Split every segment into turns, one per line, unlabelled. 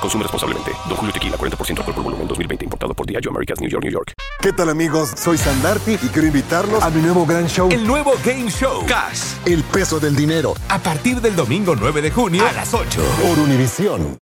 Consume responsablemente. Don Julio Tequila, 40% alcohol por volumen, 2020. Importado por Diageo Americas, New York, New York.
¿Qué tal amigos? Soy Sandarti y quiero invitarlos a mi nuevo gran show.
El nuevo Game Show. Cash.
El peso del dinero.
A partir del domingo 9 de junio a las 8.
Por Univisión.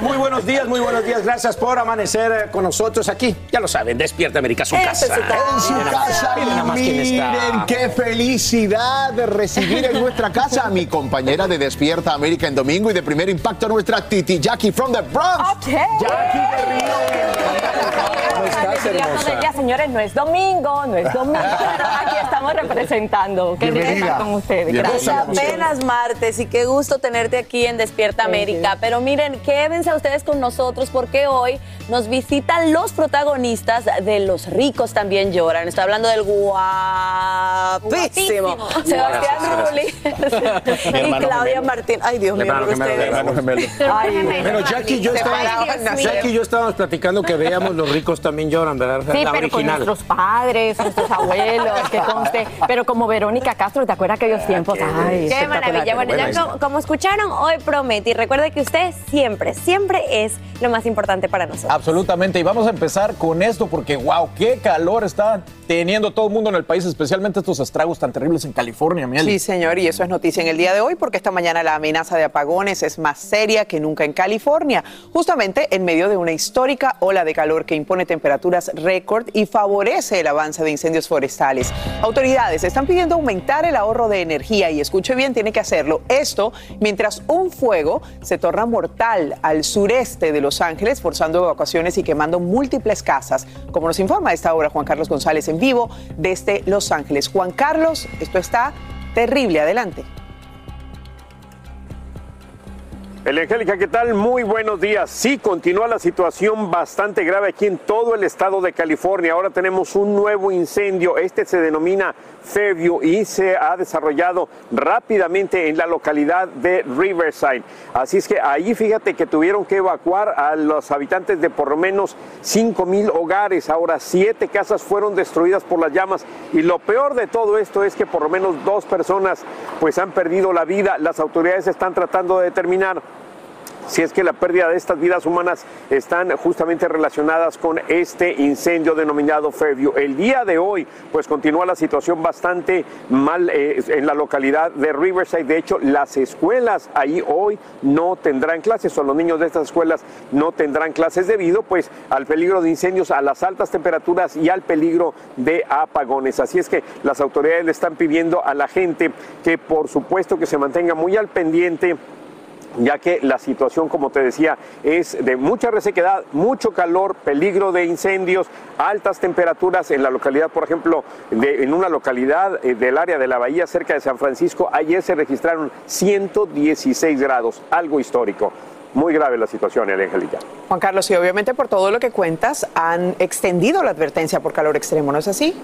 Muy buenos días, muy buenos días. Gracias por amanecer eh, con nosotros aquí. Ya lo saben, Despierta América, su casa.
su.
En su
Miren nada más,
casa
miren nada más
y
quién está.
miren qué felicidad de recibir en nuestra casa a mi compañera de Despierta América en domingo y de primer impacto nuestra Titi Jackie from the Bronx.
Ok.
Jackie de Río.
¿Cómo estás, hermosa?
Ya, señores, no es domingo, no es domingo, pero aquí estamos representando. Qué
Bienvenida.
estar con ustedes. Gracias.
Apenas martes y qué gusto tenerte aquí en Despierta América. Pero miren, quédense ustedes con nosotros porque hoy nos visitan los protagonistas de Los ricos también lloran. Estoy hablando del guapísimo,
Guapísimo.
Sebastián Rulli y Claudia. Martín. Ay, Dios mío,
hermano
por ustedes.
Bueno, Jackie y yo estábamos,
parecen, Dios mío.
Jackie y yo estábamos platicando que veíamos Los ricos también lloran, ¿verdad?
Sí,
la
pero con
original.
nuestros padres, nuestros abuelos, que conste. Pero como Verónica Castro, ¿te acuerdas aquellos tiempos? Ay,
Qué maravilla. Bueno, ya como, como escucharon, hoy promete. Y recuerde que usted siempre, siempre es lo más importante para nosotros.
Absolutamente, y vamos a empezar con esto porque, wow, qué calor está teniendo todo el mundo en el país, especialmente estos estragos tan terribles en California, Miel.
Sí, señor, y eso es noticia en el día de hoy porque esta mañana la amenaza de apagones es más seria que nunca en California, justamente en medio de una histórica ola de calor que impone temperaturas récord y favorece el avance de incendios forestales. Autoridades están pidiendo aumentar el ahorro de energía y escuche bien, tiene que hacerlo esto mientras un fuego se torna mortal al sureste de Los Ángeles, forzando y quemando múltiples casas, como nos informa a esta hora Juan Carlos González en vivo desde Los Ángeles. Juan Carlos, esto está terrible, adelante.
El Angélica, ¿qué tal? Muy buenos días. Sí, continúa la situación bastante grave aquí en todo el estado de California. Ahora tenemos un nuevo incendio. Este se denomina Fairview y se ha desarrollado rápidamente en la localidad de Riverside. Así es que ahí fíjate que tuvieron que evacuar a los habitantes de por lo menos 5 mil hogares. Ahora siete casas fueron destruidas por las llamas y lo peor de todo esto es que por lo menos dos personas pues han perdido la vida. Las autoridades están tratando de determinar si es que la pérdida de estas vidas humanas están justamente relacionadas con este incendio denominado Fairview. El día de hoy, pues continúa la situación bastante mal eh, en la localidad de Riverside. De hecho, las escuelas ahí hoy no tendrán clases, o los niños de estas escuelas no tendrán clases debido pues al peligro de incendios, a las altas temperaturas y al peligro de apagones. Así es que las autoridades le están pidiendo a la gente que por supuesto que se mantenga muy al pendiente ya que la situación, como te decía, es de mucha resequedad, mucho calor, peligro de incendios, altas temperaturas en la localidad, por ejemplo, de- en una localidad eh, del área de la bahía cerca de San Francisco, ayer se registraron 116 grados, algo histórico. Muy grave la situación, el Angélica.
Juan Carlos, y obviamente por todo lo que cuentas, han extendido la advertencia por calor extremo, ¿no es así?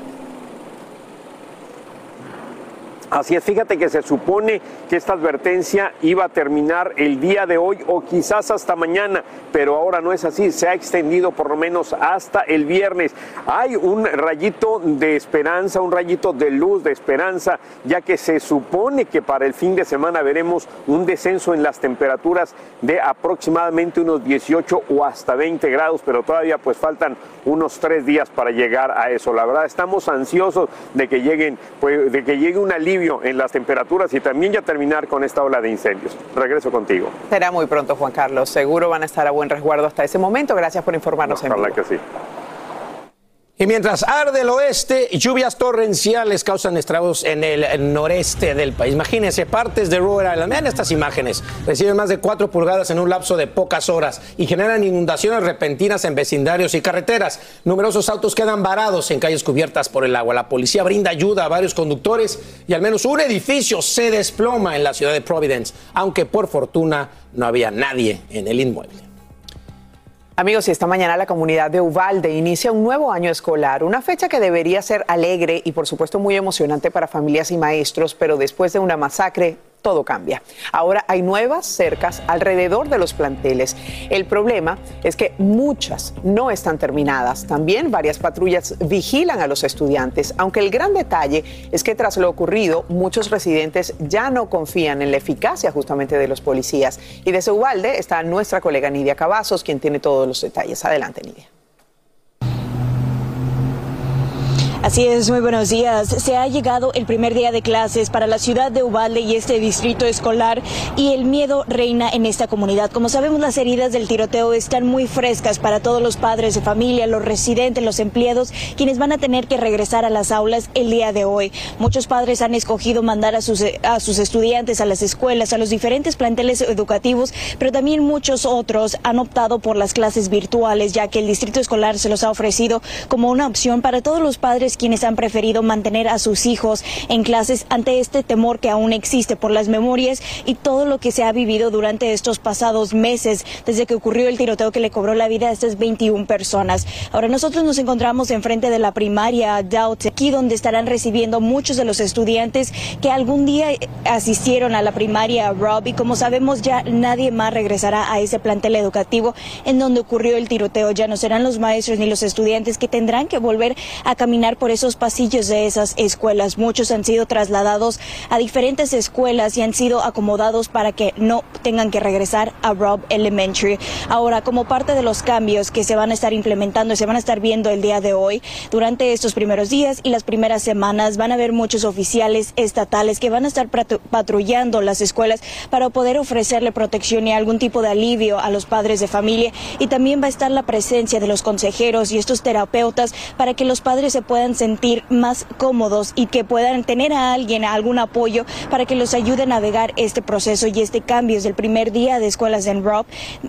Así es, fíjate que se supone que esta advertencia iba a terminar el día de hoy o quizás hasta mañana, pero ahora no es así, se ha extendido por lo menos hasta el viernes. Hay un rayito de esperanza, un rayito de luz, de esperanza, ya que se supone que para el fin de semana veremos un descenso en las temperaturas de aproximadamente unos 18 o hasta 20 grados, pero todavía pues faltan unos tres días para llegar a eso. La verdad estamos ansiosos de que lleguen, pues, de que llegue un alivio en las temperaturas y también ya terminar con esta ola de incendios. Regreso contigo.
Será muy pronto, Juan Carlos. Seguro van a estar a buen resguardo hasta ese momento. Gracias por informarnos en
Ojalá
vivo.
que sí.
Y mientras arde el oeste, lluvias torrenciales causan estragos en el noreste del país. Imagínense, partes de Rhode Island, vean estas imágenes, reciben más de 4 pulgadas en un lapso de pocas horas y generan inundaciones repentinas en vecindarios y carreteras. Numerosos autos quedan varados en calles cubiertas por el agua. La policía brinda ayuda a varios conductores y al menos un edificio se desploma en la ciudad de Providence, aunque por fortuna no había nadie en el inmueble.
Amigos, y esta mañana la comunidad de Uvalde inicia un nuevo año escolar, una fecha que debería ser alegre y por supuesto muy emocionante para familias y maestros, pero después de una masacre todo cambia. Ahora hay nuevas cercas alrededor de los planteles. El problema es que muchas no están terminadas. También varias patrullas vigilan a los estudiantes, aunque el gran detalle es que tras lo ocurrido, muchos residentes ya no confían en la eficacia justamente de los policías. Y desde Ubalde está nuestra colega Nidia Cavazos, quien tiene todos los detalles. Adelante, Nidia.
Así es, muy buenos días. Se ha llegado el primer día de clases para la ciudad de Uvalde y este distrito escolar y el miedo reina en esta comunidad. Como sabemos, las heridas del tiroteo están muy frescas para todos los padres de familia, los residentes, los empleados, quienes van a tener que regresar a las aulas el día de hoy. Muchos padres han escogido mandar a sus, a sus estudiantes a las escuelas, a los diferentes planteles educativos, pero también muchos otros han optado por las clases virtuales, ya que el distrito escolar se los ha ofrecido como una opción para todos los padres quienes han preferido mantener a sus hijos en clases ante este temor que aún existe por las memorias y todo lo que se ha vivido durante estos pasados meses desde que ocurrió el tiroteo que le cobró la vida a estas 21 personas. Ahora nosotros nos encontramos enfrente de la primaria Doubt, aquí donde estarán recibiendo muchos de los estudiantes que algún día asistieron a la primaria Rob y como sabemos ya nadie más regresará a ese plantel educativo en donde ocurrió el tiroteo. Ya no serán los maestros ni los estudiantes que tendrán que volver a caminar por esos pasillos de esas escuelas. Muchos han sido trasladados a diferentes escuelas y han sido acomodados para que no tengan que regresar a Rob Elementary. Ahora, como parte de los cambios que se van a estar implementando y se van a estar viendo el día de hoy, durante estos primeros días y las primeras semanas van a haber muchos oficiales estatales que van a estar patrullando las escuelas para poder ofrecerle protección y algún tipo de alivio a los padres de familia y también va a estar la presencia de los consejeros y estos terapeutas para que los padres se puedan sentir más cómodos y que puedan tener a alguien, algún apoyo para que los ayude a navegar este proceso y este cambio es el primer día de escuelas en Rob,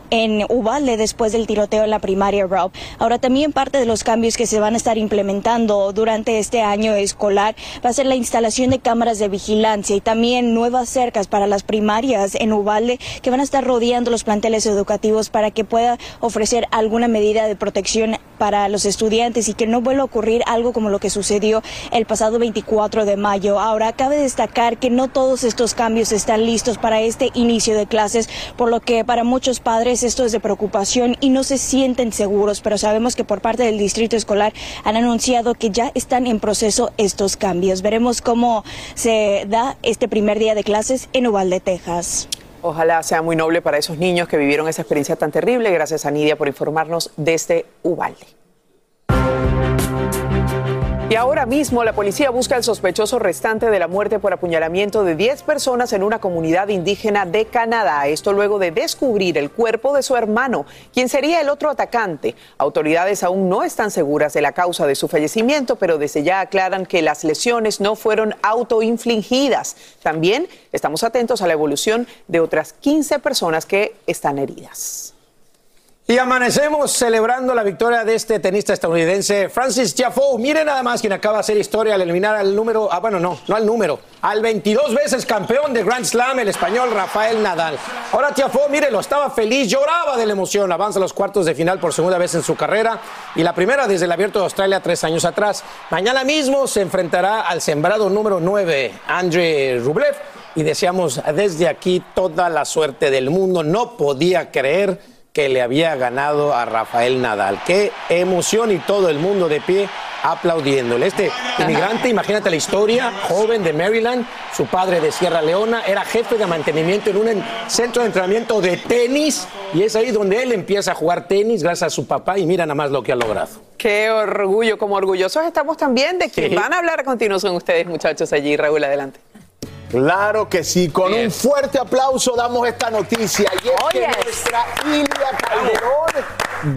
en Uvalde, después del tiroteo en la primaria Rob. Ahora también parte de los cambios que se van a estar implementando durante este año escolar va a ser la instalación de cámaras de vigilancia y también nuevas cercas para las primarias en Uvalde que van a estar rodeando los planteles educativos para que pueda ofrecer alguna medida de protección para los estudiantes y que no vuelva a ocurrir algo como lo que sucedió el pasado 24 de mayo. Ahora, cabe destacar que no todos estos cambios están listos para este inicio de clases, por lo que para muchos padres esto es de preocupación y no se sienten seguros, pero sabemos que por parte del distrito escolar han anunciado que ya están en proceso estos cambios. Veremos cómo se da este primer día de clases en Uvalde, Texas.
Ojalá sea muy noble para esos niños que vivieron esa experiencia tan terrible. Gracias a Nidia por informarnos desde Ubalde. Y ahora mismo la policía busca al sospechoso restante de la muerte por apuñalamiento de 10 personas en una comunidad indígena de Canadá. Esto luego de descubrir el cuerpo de su hermano, quien sería el otro atacante. Autoridades aún no están seguras de la causa de su fallecimiento, pero desde ya aclaran que las lesiones no fueron autoinfligidas. También estamos atentos a la evolución de otras 15 personas que están heridas.
Y amanecemos celebrando la victoria de este tenista estadounidense, Francis Tiafoe. Mire nada más quien acaba de hacer historia al eliminar al número, ah, bueno, no, no al número, al 22 veces campeón de Grand Slam, el español Rafael Nadal. Ahora Tiafoe, lo estaba feliz, lloraba de la emoción, avanza a los cuartos de final por segunda vez en su carrera y la primera desde el Abierto de Australia tres años atrás. Mañana mismo se enfrentará al sembrado número 9, Andrei Rublev, y deseamos desde aquí toda la suerte del mundo. No podía creer que le había ganado a Rafael Nadal. Qué emoción y todo el mundo de pie aplaudiéndole. Este inmigrante, imagínate la historia, joven de Maryland, su padre de Sierra Leona, era jefe de mantenimiento en un centro de entrenamiento de tenis y es ahí donde él empieza a jugar tenis gracias a su papá y mira nada más lo que ha logrado.
Qué orgullo, como orgullosos estamos también de que van a hablar a continuación ustedes muchachos allí. Raúl, adelante.
Claro que sí. Con un fuerte aplauso damos esta noticia. Y es que nuestra Ilia Calderón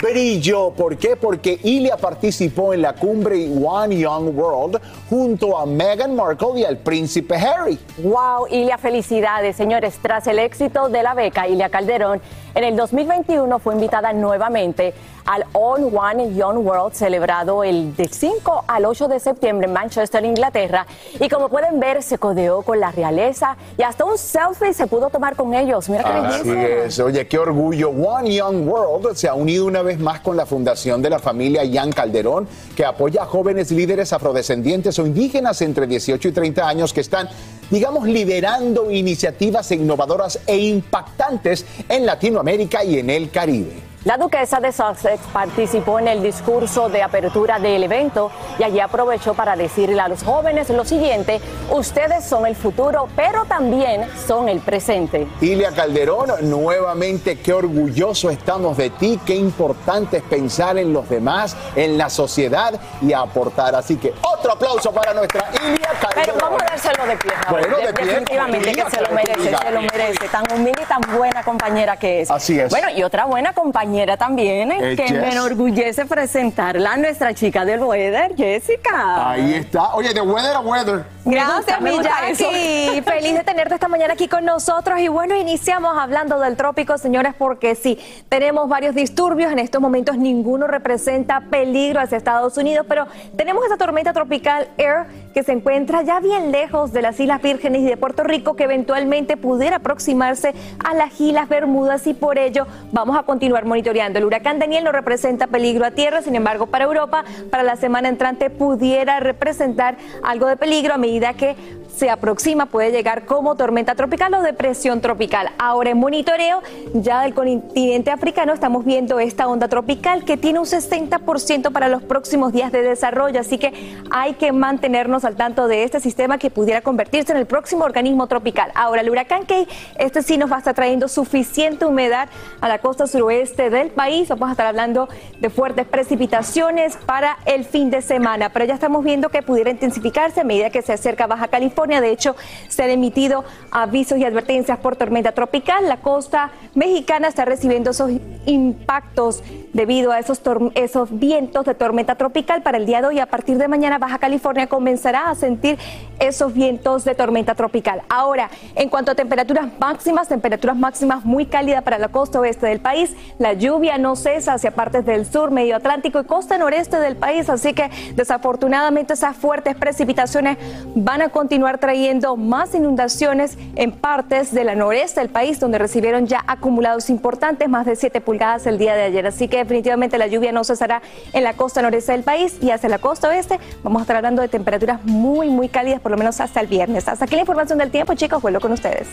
brilló. ¿Por qué? Porque Ilia participó en la cumbre One Young World junto a Meghan Markle y al príncipe Harry.
Wow, Ilia, felicidades, señores. Tras el éxito de la beca, Ilia Calderón en el 2021 fue invitada nuevamente al On One Young World celebrado el del 5 al 8 de septiembre en Manchester, Inglaterra. Y como pueden ver, se codeó con la realeza y hasta un selfie se pudo tomar con ellos. Mira qué
Así
belleza.
es, oye, qué orgullo. One Young World se ha unido una vez más con la fundación de la familia Young Calderón, que apoya a jóvenes líderes afrodescendientes o indígenas entre 18 y 30 años que están, digamos, liderando iniciativas innovadoras e impactantes en Latinoamérica y en el Caribe.
La duquesa de Sussex participó en el discurso de apertura del evento y allí aprovechó para decirle a los jóvenes lo siguiente, ustedes son el futuro, pero también son el presente.
Ilia Calderón, nuevamente qué orgulloso estamos de ti, qué importante es pensar en los demás, en la sociedad y aportar. Así que otro aplauso para nuestra Ilia Calderón.
Pero vamos a dárselo de pie.
Bueno, de
De-
pie,
Definitivamente que se lo merece, se lo merece. Tan humilde y tan buena compañera que es.
Así es.
Bueno, y otra buena compañera también, ¿eh?
Eh,
que
Jess.
me enorgullece presentarla a nuestra chica del weather, Jessica.
Ahí está. Oye, de weather a weather.
Gracias, mi. Jackie. Feliz de tenerte esta mañana aquí con nosotros. Y bueno, iniciamos hablando del trópico, señores, porque sí, tenemos varios disturbios. En estos momentos ninguno representa peligro hacia Estados Unidos, pero tenemos esa tormenta tropical Air que se encuentra ya bien lejos de las Islas Vírgenes y de Puerto Rico, que eventualmente pudiera aproximarse a las Islas Bermudas y por ello vamos a continuar monitoreando. El huracán Daniel no representa peligro a tierra, sin embargo, para Europa, para la semana entrante pudiera representar algo de peligro a medida que se aproxima, puede llegar como tormenta tropical o depresión tropical. Ahora en monitoreo ya del continente africano estamos viendo esta onda tropical que tiene un 60% para los próximos días de desarrollo, así que hay que mantenernos al tanto de este sistema que pudiera convertirse en el próximo organismo tropical. Ahora el huracán Key, este sí nos va a estar trayendo suficiente humedad a la costa suroeste del país, vamos a estar hablando de fuertes precipitaciones para el fin de semana, pero ya estamos viendo que pudiera intensificarse a medida que se acerca Baja California. De hecho, se han emitido avisos y advertencias por tormenta tropical. La costa mexicana está recibiendo esos impactos debido a esos, esos vientos de tormenta tropical para el día de hoy. A partir de mañana, Baja California comenzará a sentir esos vientos de tormenta tropical. Ahora, en cuanto a temperaturas máximas, temperaturas máximas muy cálidas para la costa oeste del país. La lluvia no cesa hacia partes del sur, medio Atlántico y costa noreste del país. Así que, desafortunadamente, esas fuertes precipitaciones van a continuar trayendo más inundaciones en partes de la noreste del país, donde recibieron ya acumulados importantes, más de 7 pulgadas el día de ayer. Así que definitivamente la lluvia no cesará en la costa noreste del país y hacia la costa oeste vamos a estar hablando de temperaturas muy, muy cálidas, por lo menos hasta el viernes. Hasta aquí la información del tiempo, chicos, vuelvo con ustedes.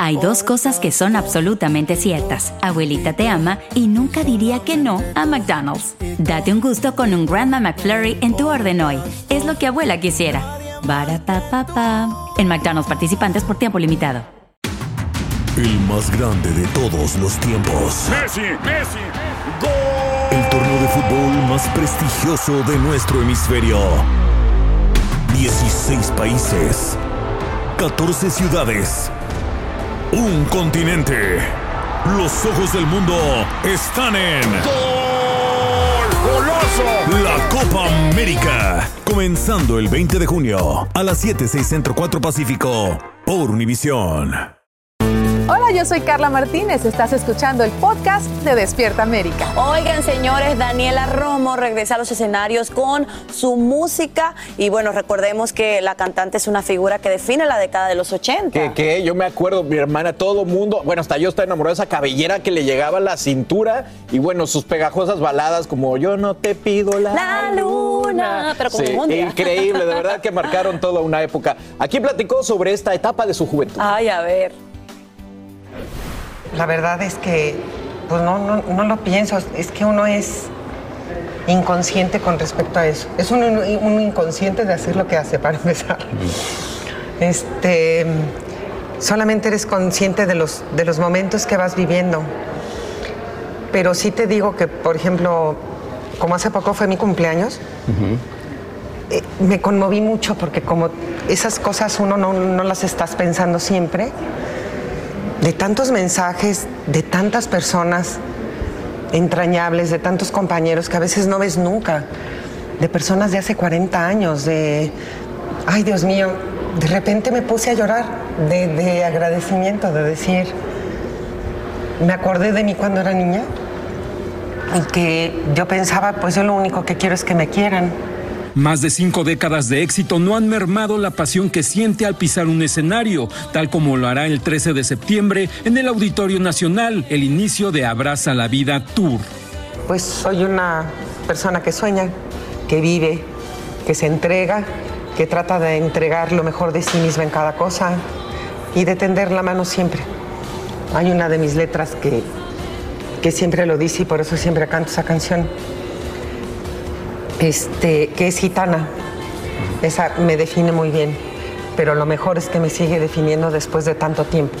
Hay dos cosas que son absolutamente ciertas. Abuelita te ama y nunca diría que no a McDonald's. Date un gusto con un Grandma McFlurry en tu orden hoy. Es lo que abuela quisiera. Barapapapa. En McDonald's participantes por tiempo limitado.
El más grande de todos los tiempos.
Messi, Messi,
El torneo de fútbol más prestigioso de nuestro hemisferio. 16 países. 14 ciudades. Un continente. Los ojos del mundo están en.
goloso.
La Copa América. Comenzando el 20 de junio a las 7, 6 Centro 4 Pacífico por Univisión.
Hola, yo soy Carla Martínez. Estás escuchando el podcast de Despierta América.
Oigan, señores, Daniela Romo regresa a los escenarios con su música. Y bueno, recordemos que la cantante es una figura que define la década de los 80.
Que, que yo me acuerdo, mi hermana, todo mundo, bueno, hasta yo estaba enamorado de esa cabellera que le llegaba a la cintura y bueno, sus pegajosas baladas como Yo no te pido la,
La luna, pero como
Sí, increíble, de verdad que marcaron toda una época. Aquí platicó sobre esta etapa de su juventud.
Ay, a ver.
La verdad es que, pues no, no, no lo pienso, es que uno es inconsciente con respecto a eso. Es un, un inconsciente de hacer lo que hace, para empezar. Este, solamente eres consciente de los, de los momentos que vas viviendo. Pero sí te digo que, por ejemplo, como hace poco fue mi cumpleaños, eh, me conmoví mucho porque como esas cosas uno no, no las estás pensando siempre, de tantos mensajes, de tantas personas, entrañables de tantos compañeros que a veces no ves nunca, de personas de hace 40 años, de, ay Dios mío, de repente me puse a llorar de, de agradecimiento, de decir, me acordé de mí cuando era niña y que yo pensaba, pues yo lo único que quiero es que me quieran.
Más de cinco décadas de éxito no han mermado la pasión que siente al pisar un escenario, tal como lo hará el 13 de septiembre en el Auditorio Nacional, el inicio de Abraza la Vida Tour.
Pues soy una persona que sueña, que vive, que se entrega, que trata de entregar lo mejor de sí misma en cada cosa y de tender la mano siempre. Hay una de mis letras que, que siempre lo dice y por eso siempre canto esa canción este, que es gitana. Esa me define muy bien, pero lo mejor es que me sigue definiendo después de tanto tiempo.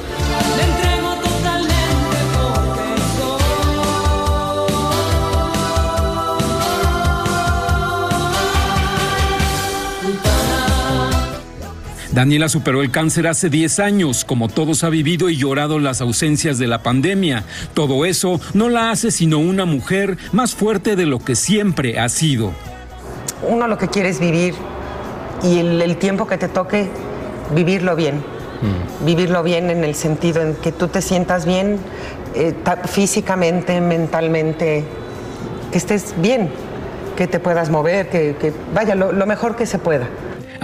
Daniela superó el cáncer hace 10 años, como todos ha vivido y llorado las ausencias de la pandemia. Todo eso no la hace sino una mujer más fuerte de lo que siempre ha sido.
Uno lo que quiere es vivir y el, el tiempo que te toque, vivirlo bien. Vivirlo bien en el sentido en que tú te sientas bien eh, físicamente, mentalmente, que estés bien, que te puedas mover, que, que vaya, lo- lo mejor que se pueda.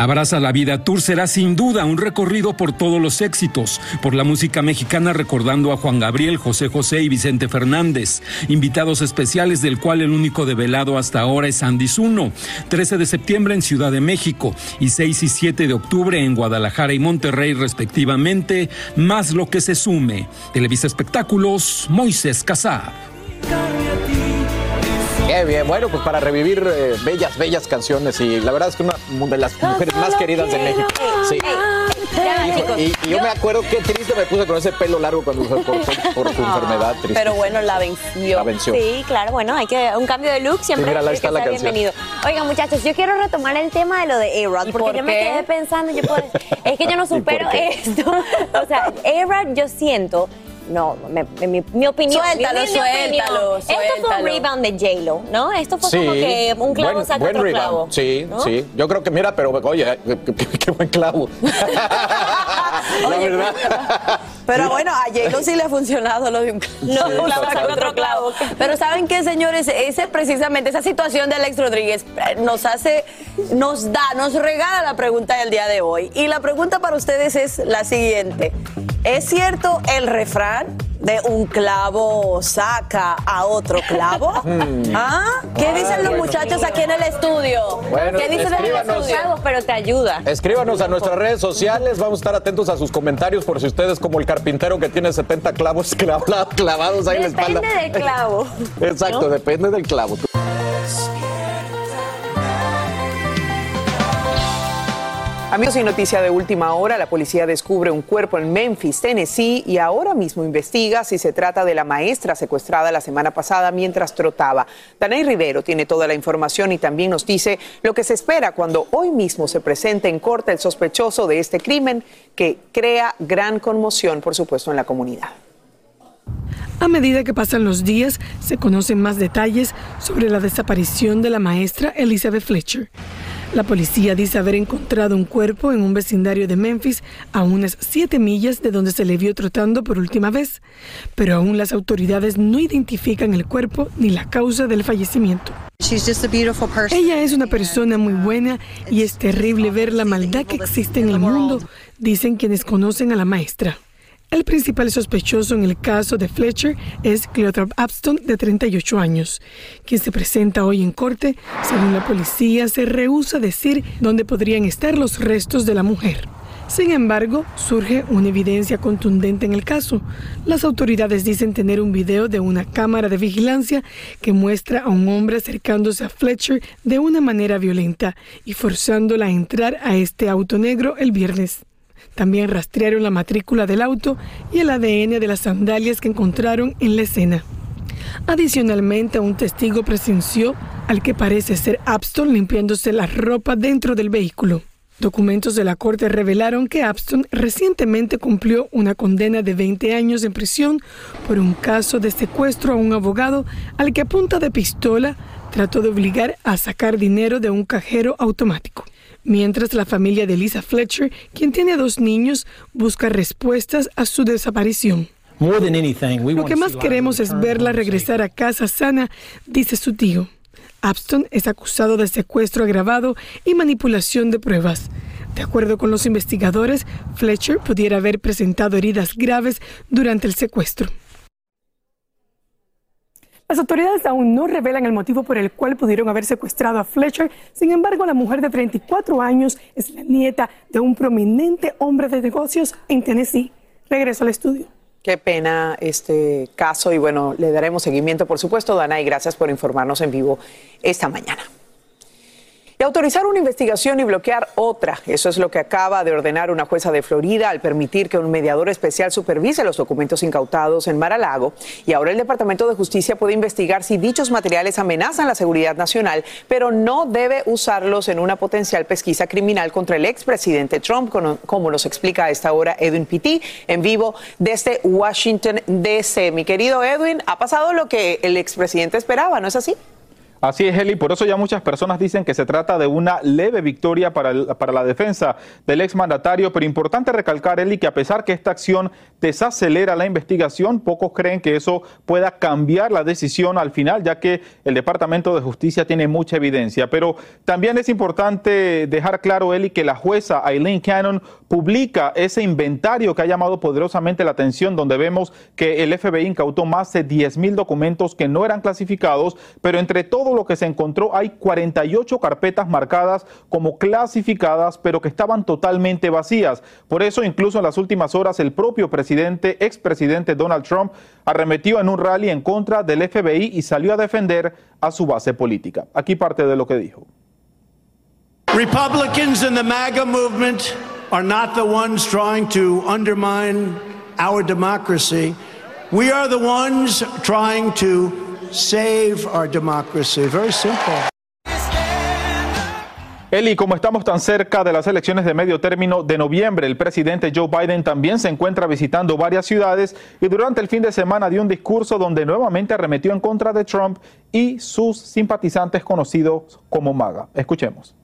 Abraza la Vida Tour será sin duda un recorrido por todos los éxitos, por la música mexicana recordando a Juan Gabriel, José José y Vicente Fernández, invitados especiales del cual el único develado hasta ahora es Andy Zuno, 13 de septiembre en Ciudad de México y 6 y 7 de octubre en Guadalajara y Monterrey respectivamente, más lo que se sume. Televisa Espectáculos, Moisés Casar.
Qué bien, bueno, pues para revivir eh, bellas, bellas canciones y la verdad es que una de las mujeres más queridas de México. Sí. Y, y yo me acuerdo qué triste me puse con ese pelo largo cuando se cortó por su enfermedad. Triste.
Pero bueno, la venció.
La venció.
Sí, claro, bueno, hay que un cambio de look siempre
Sí, mira,
que
está la
bienvenido. Oigan, muchachos, yo quiero retomar el tema de lo de A-Rod, porque
por
yo me quedé pensando, yo puedo- es que yo no supero esto. O sea, A-Rod yo siento no, me- me- mi, mi opinión.
Suéltalo,
mi humilde
suéltalo,
opinión. Esto fue un
suéltalo.
rebound de J-Lo, ¿no? Esto fue como que un clavo
buen,
saca
buen
otro
rebound.
clavo.
Sí,
¿no?
sí. Yo creo que, mira, pero oye, qué, qué- qué buen clavo. la verdad.
Pero bueno, a J-Lo sí le ha funcionado lo de un clavo.
Sí,
un clavo saca otro clavo. Pero ¿saben qué, señores? Ese precisamente, esa situación de Alex Rodríguez eh, nos hace, nos da, nos regala la pregunta del día de hoy. Y la pregunta para ustedes es la siguiente. ¿Es cierto el refrán de un clavo saca a otro clavo?
Hmm.
¿Ah? ¿Qué
Ah,
dicen los
bueno.
muchachos aquí en el estudio?
Bueno,
¿Qué dicen en el estudio?
Pero te ayuda.
Escríbanos a nuestras redes sociales, vamos a estar atentos a sus comentarios por si ustedes como el carpintero que tiene 70 clavos clavados ahí en la espalda.
Depende del clavo.
Exacto,
¿no?
depende del clavo.
Amigos, y noticia de última hora, la policía descubre un cuerpo en Memphis, Tennessee, y ahora mismo investiga si se trata de la maestra secuestrada la semana pasada mientras trotaba. Danay Rivero tiene toda la información y también nos dice lo que se espera cuando hoy mismo se presente en corte el sospechoso de este crimen que crea gran conmoción, por supuesto, en la comunidad.
A medida que pasan los días, se conocen más detalles sobre la desaparición de la maestra Elizabeth Fletcher. La policía dice haber encontrado un cuerpo en un vecindario de Memphis a unas 7 millas de donde se le vio trotando por última vez, pero aún las autoridades no identifican el cuerpo ni la causa del fallecimiento. Ella es una persona muy buena y es terrible ver la maldad que existe en el mundo, dicen quienes conocen a la maestra. El principal sospechoso en el caso de Fletcher es Cleothrop Abston, de 38 años, quien se presenta hoy en corte. Según la policía, se rehúsa decir dónde podrían estar los restos de la mujer. Sin embargo, surge una evidencia contundente en el caso. Las autoridades dicen tener un video de una cámara de vigilancia que muestra a un hombre acercándose a Fletcher de una manera violenta y forzándola a entrar a este auto negro el viernes. También rastrearon la matrícula del auto y el ADN de las sandalias que encontraron en la escena. Adicionalmente, un testigo presenció al que parece ser Abston limpiándose la ropa dentro del vehículo. Documentos de la corte revelaron que Abston recientemente cumplió una condena de 20 años en prisión por un caso de secuestro a un abogado al que a punta de pistola trató de obligar a sacar dinero de un cajero automático. Mientras la familia de Lisa Fletcher, quien tiene dos niños, busca respuestas a su desaparición. Lo que más queremos es verla regresar a casa sana, dice su tío. Abston es acusado de secuestro agravado y manipulación de pruebas. De acuerdo con los investigadores, Fletcher pudiera haber presentado heridas graves durante el secuestro. Las autoridades aún no revelan el motivo por el cual pudieron haber secuestrado a Fletcher. Sin embargo, la mujer de 34 años es la nieta de un prominente hombre de negocios en Tennessee. Regreso al estudio.
Qué pena este caso y bueno, le daremos seguimiento, por supuesto, Dana, y gracias por informarnos en vivo esta mañana. Y autorizar una investigación y bloquear otra. Eso es lo que acaba de ordenar una jueza de Florida al permitir que un mediador especial supervise los documentos incautados en Mar-a-Lago. Y ahora el Departamento de Justicia puede investigar si dichos materiales amenazan la seguridad nacional, pero no debe usarlos en una potencial pesquisa criminal contra el expresidente Trump, como nos explica a esta hora Edwin Pitti en vivo desde Washington, D.C. Mi querido Edwin, ha pasado lo que el expresidente esperaba, ¿no es así?
Así es, Eli. Por eso ya muchas personas dicen que se trata de una leve victoria para, para la defensa del exmandatario. Pero importante recalcar, Eli, que a pesar que esta acción desacelera la investigación, pocos creen que eso pueda cambiar la decisión al final, ya que el Departamento de Justicia tiene mucha evidencia. Pero también es importante dejar claro, Eli, que la jueza Eileen Cannon publica ese inventario que ha llamado poderosamente la atención, donde vemos que el FBI incautó más de 10 mil documentos que no eran clasificados, pero entre todos lo que se encontró hay 48 carpetas marcadas como clasificadas, pero que estaban totalmente vacías. Por eso, incluso en las últimas horas, el propio presidente, expresidente Donald Trump, arremetió en un rally en contra del FBI y salió a defender a su base política. Aquí parte de lo que dijo.
Republicans in the MAGA movement are not the ones trying to undermine our democracy. We are the ones trying to save our democracy. Very simple.
Eli, como estamos tan cerca de las elecciones de medio término de noviembre, el presidente Joe Biden también se encuentra visitando varias ciudades y durante el fin de semana dio un discurso donde nuevamente arremetió en contra de Trump y sus simpatizantes conocidos como MAGA. Escuchemos.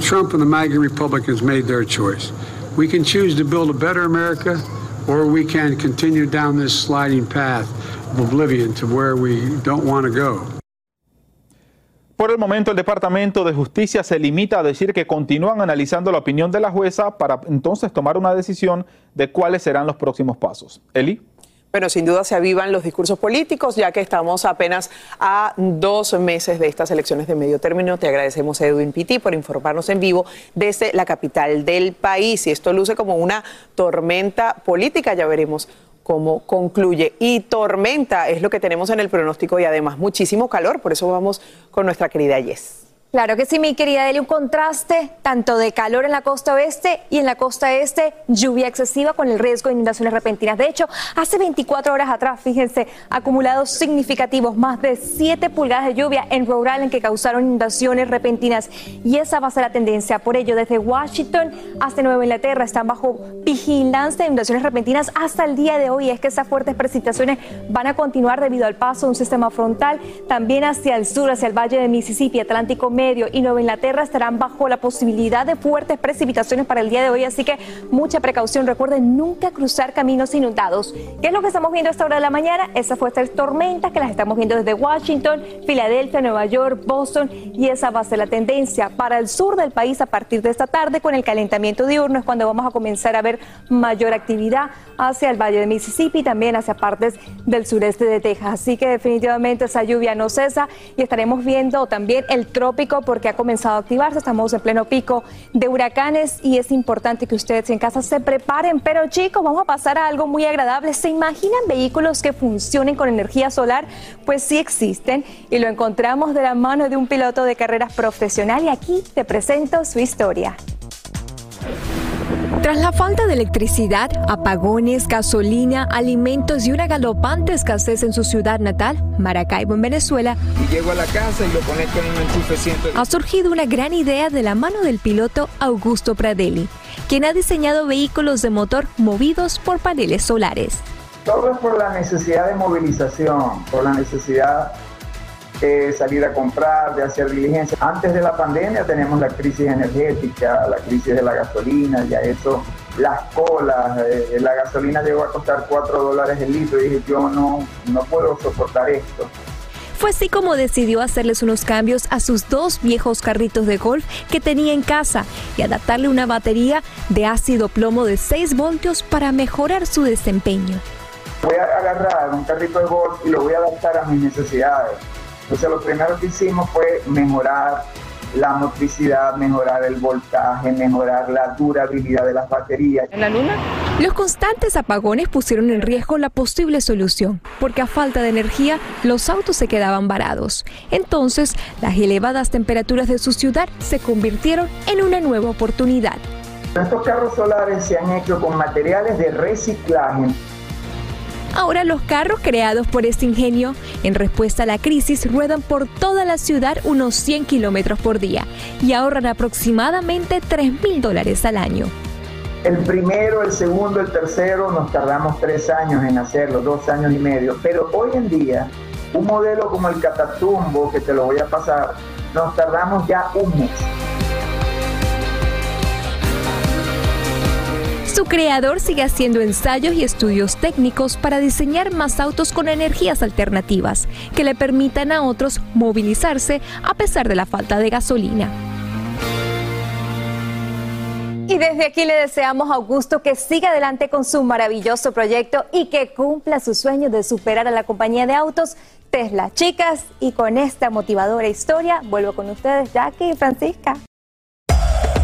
Trump and the MAGA Republicans made their choice. We can choose to build a better America or we can continue down this sliding path of oblivion to where we don't want to go.
Por el momento, el Departamento de Justicia se limita a decir que continúan analizando la opinión de la jueza para entonces tomar una decisión de cuáles serán los próximos pasos. Eli.
Bueno, sin duda se avivan los discursos políticos, ya que estamos apenas a dos meses de estas elecciones de medio término. Te agradecemos, Edwin Pitti, por informarnos en vivo desde la capital del país. Y esto luce como una tormenta política, ya veremos cómo concluye. Y tormenta es lo que tenemos en el pronóstico y además muchísimo calor. Por eso vamos con nuestra querida Jess.
Claro que sí, mi querida Deli, un contraste tanto de calor en la costa oeste y en la costa este, lluvia excesiva con el riesgo de inundaciones repentinas. De hecho, hace 24 horas atrás, fíjense, acumulados significativos, más de 7 pulgadas de lluvia en Rhode Island que causaron inundaciones repentinas. Y esa va a ser la tendencia. Por ello, desde Washington hasta Nueva Inglaterra están bajo vigilancia de inundaciones repentinas hasta el día de hoy. Es que esas fuertes precipitaciones van a continuar debido al paso de un sistema frontal, también hacia el sur, hacia el valle de Mississippi, Atlántico Medio y Nueva Inglaterra estarán bajo la posibilidad de fuertes precipitaciones para el día de hoy, así que mucha precaución. Recuerden nunca cruzar caminos inundados. ¿Qué es lo que estamos viendo a esta hora de la mañana? Esas fuertes tormentas que las estamos viendo desde Washington, Filadelfia, Nueva York, Boston y esa va a ser la tendencia para el sur del país a partir de esta tarde con el calentamiento diurno es cuando vamos a comenzar a ver mayor actividad hacia el valle de Mississippi y también hacia partes del sureste de Texas. Así que definitivamente esa lluvia no cesa y estaremos viendo también el trópico porque ha comenzado a activarse. Estamos en pleno pico de huracanes y es importante que ustedes en casa se preparen. Pero chicos, vamos a pasar a algo muy agradable. ¿Se imaginan vehículos que funcionen con energía solar? Pues sí existen y lo encontramos de la mano de un piloto de carreras profesional y aquí te presento su historia. Tras la falta de electricidad, apagones, gasolina, alimentos y una galopante escasez en su ciudad natal, Maracaibo, en Venezuela,
Y llego a la casa y lo conecto en un enchufe 100.
ha surgido una gran idea de la mano del piloto Augusto Pradelli, quien ha diseñado vehículos de motor movidos por paneles solares.
Todo es por la necesidad de movilización, por la necesidad de salir a comprar, de hacer diligencia. Antes de la pandemia tenemos la crisis energética, la crisis de la gasolina, ya eso, las colas, eh, la gasolina llegó a costar 4 dólares el litro y dije yo no, no puedo soportar esto.
Fue así como decidió hacerles unos cambios a sus dos viejos carritos de golf que tenía en casa y adaptarle una batería de ácido plomo de 6 voltios para mejorar su desempeño.
Voy a agarrar un carrito de golf y lo voy a adaptar a mis necesidades. Entonces lo primero que hicimos fue mejorar la motricidad, mejorar el voltaje, mejorar la durabilidad de las baterías.
¿En la luna? Los constantes apagones pusieron en riesgo la posible solución, porque a falta de energía los autos se quedaban varados. Entonces, las elevadas temperaturas de su ciudad se convirtieron en una nueva oportunidad.
Estos carros solares se han hecho con materiales de reciclaje.
Ahora los carros creados por este ingenio, en respuesta a la crisis, ruedan por toda la ciudad unos 100 kilómetros por día y ahorran aproximadamente 3 mil dólares al año.
El primero, el segundo, el tercero nos tardamos tres años en hacerlo, dos años y medio. Pero hoy en día, un modelo como el Catatumbo, que te lo voy a pasar, nos tardamos ya un mes.
Su creador sigue haciendo ensayos y estudios técnicos para diseñar más autos con energías alternativas que le permitan a otros movilizarse a pesar de la falta de gasolina. Y desde aquí le deseamos a Augusto que siga adelante con su maravilloso proyecto y que cumpla su sueño de superar a la compañía de autos Tesla. Chicas, y con esta motivadora historia, vuelvo con ustedes, Jackie y Francisca.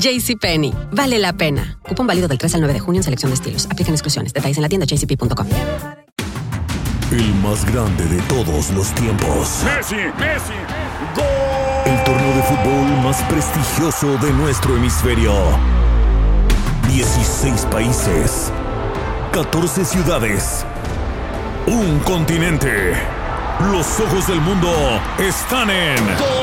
JCPenney, vale la pena. Cupón válido del 3 al 9 de junio en selección de estilos. Aplican exclusiones. Detalles en la tienda jcp.com.
El más grande de todos los tiempos.
Messi, Messi,
El torneo de fútbol más prestigioso de nuestro hemisferio. 16 países. 14 ciudades. Un continente. Los ojos del mundo están en.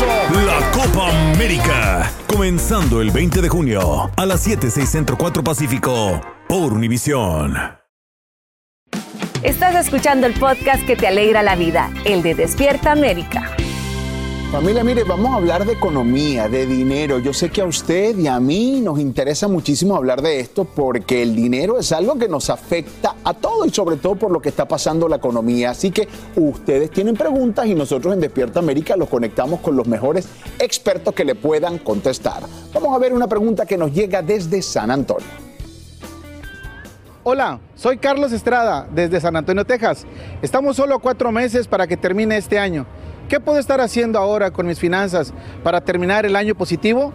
La Copa América. Comenzando el 20 de junio a las 7, 6 Centro 4 Pacífico por Univisión.
Estás escuchando el podcast que te alegra la vida, el de Despierta América.
Familia, mire, vamos a hablar de economía, de dinero. Yo sé que a usted y a mí nos interesa muchísimo hablar de esto porque el dinero es algo que nos afecta a todos y sobre todo por lo que está pasando la economía. Así que ustedes tienen preguntas y nosotros en Despierta América los conectamos con los mejores expertos que le puedan contestar. Vamos a ver una pregunta que nos llega desde San Antonio.
Hola, soy Carlos Estrada desde San Antonio, Texas. Estamos solo a cuatro meses para que termine este año. ¿Qué puedo estar haciendo ahora con mis finanzas para terminar el año positivo?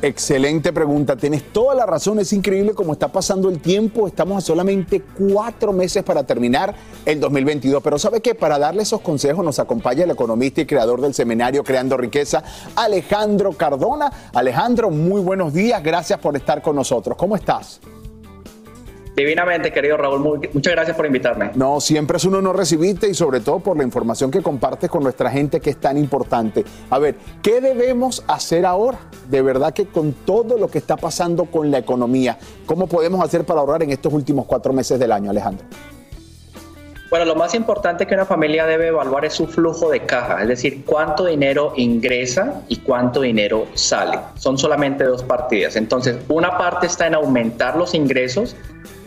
Excelente pregunta, tienes toda la razón, es increíble cómo está pasando el tiempo, estamos a solamente cuatro meses para terminar el 2022, pero ¿sabe qué? Para darle esos consejos nos acompaña el economista y creador del seminario Creando Riqueza, Alejandro Cardona. Alejandro, muy buenos días, gracias por estar con nosotros, ¿cómo estás?
Divinamente, querido Raúl, muchas gracias por invitarme.
No, siempre es un honor recibirte y sobre todo por la información que compartes con nuestra gente que es tan importante. A ver, ¿qué debemos hacer ahora? De verdad que con todo lo que está pasando con la economía, ¿cómo podemos hacer para ahorrar en estos últimos cuatro meses del año, Alejandro?
Bueno, lo más importante que una familia debe evaluar es su flujo de caja, es decir, cuánto dinero ingresa y cuánto dinero sale. Son solamente dos partidas. Entonces, una parte está en aumentar los ingresos,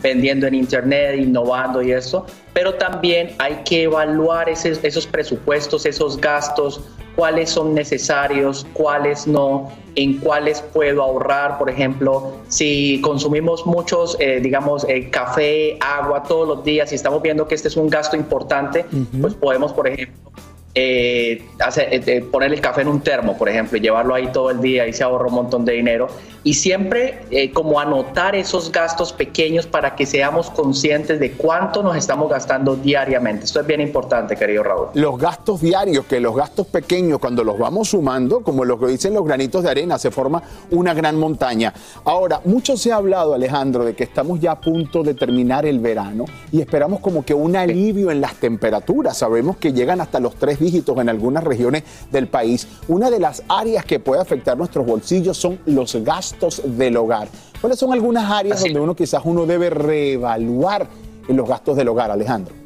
vendiendo en Internet, innovando y eso, pero también hay que evaluar esos, presupuestos, esos gastos, cuáles son necesarios, cuáles no, en cuáles puedo ahorrar, por ejemplo, si consumimos muchos, eh, digamos, eh, café, agua todos los días y estamos viendo que este es un gasto importante, pues podemos, por ejemplo, eh, hacer, poner el café en un termo, por ejemplo, y llevarlo ahí todo el día y se ahorra un montón de dinero y siempre eh, como anotar esos gastos pequeños para que seamos conscientes de cuánto nos estamos gastando diariamente. Esto es bien importante, querido Raúl.
Los gastos diarios, que los gastos pequeños, cuando los vamos sumando, como lo que dicen los granitos de arena, se forma una gran montaña. Ahora, mucho se ha hablado, Alejandro, de que estamos ya a punto de terminar el verano y esperamos como que un alivio en las temperaturas. Sabemos que llegan hasta los tres dígitos en algunas regiones del país. Una de las áreas que puede afectar nuestros bolsillos son los gastos del hogar. ¿Cuáles son algunas áreas donde uno quizás uno debe reevaluar en los gastos del hogar, Alejandro?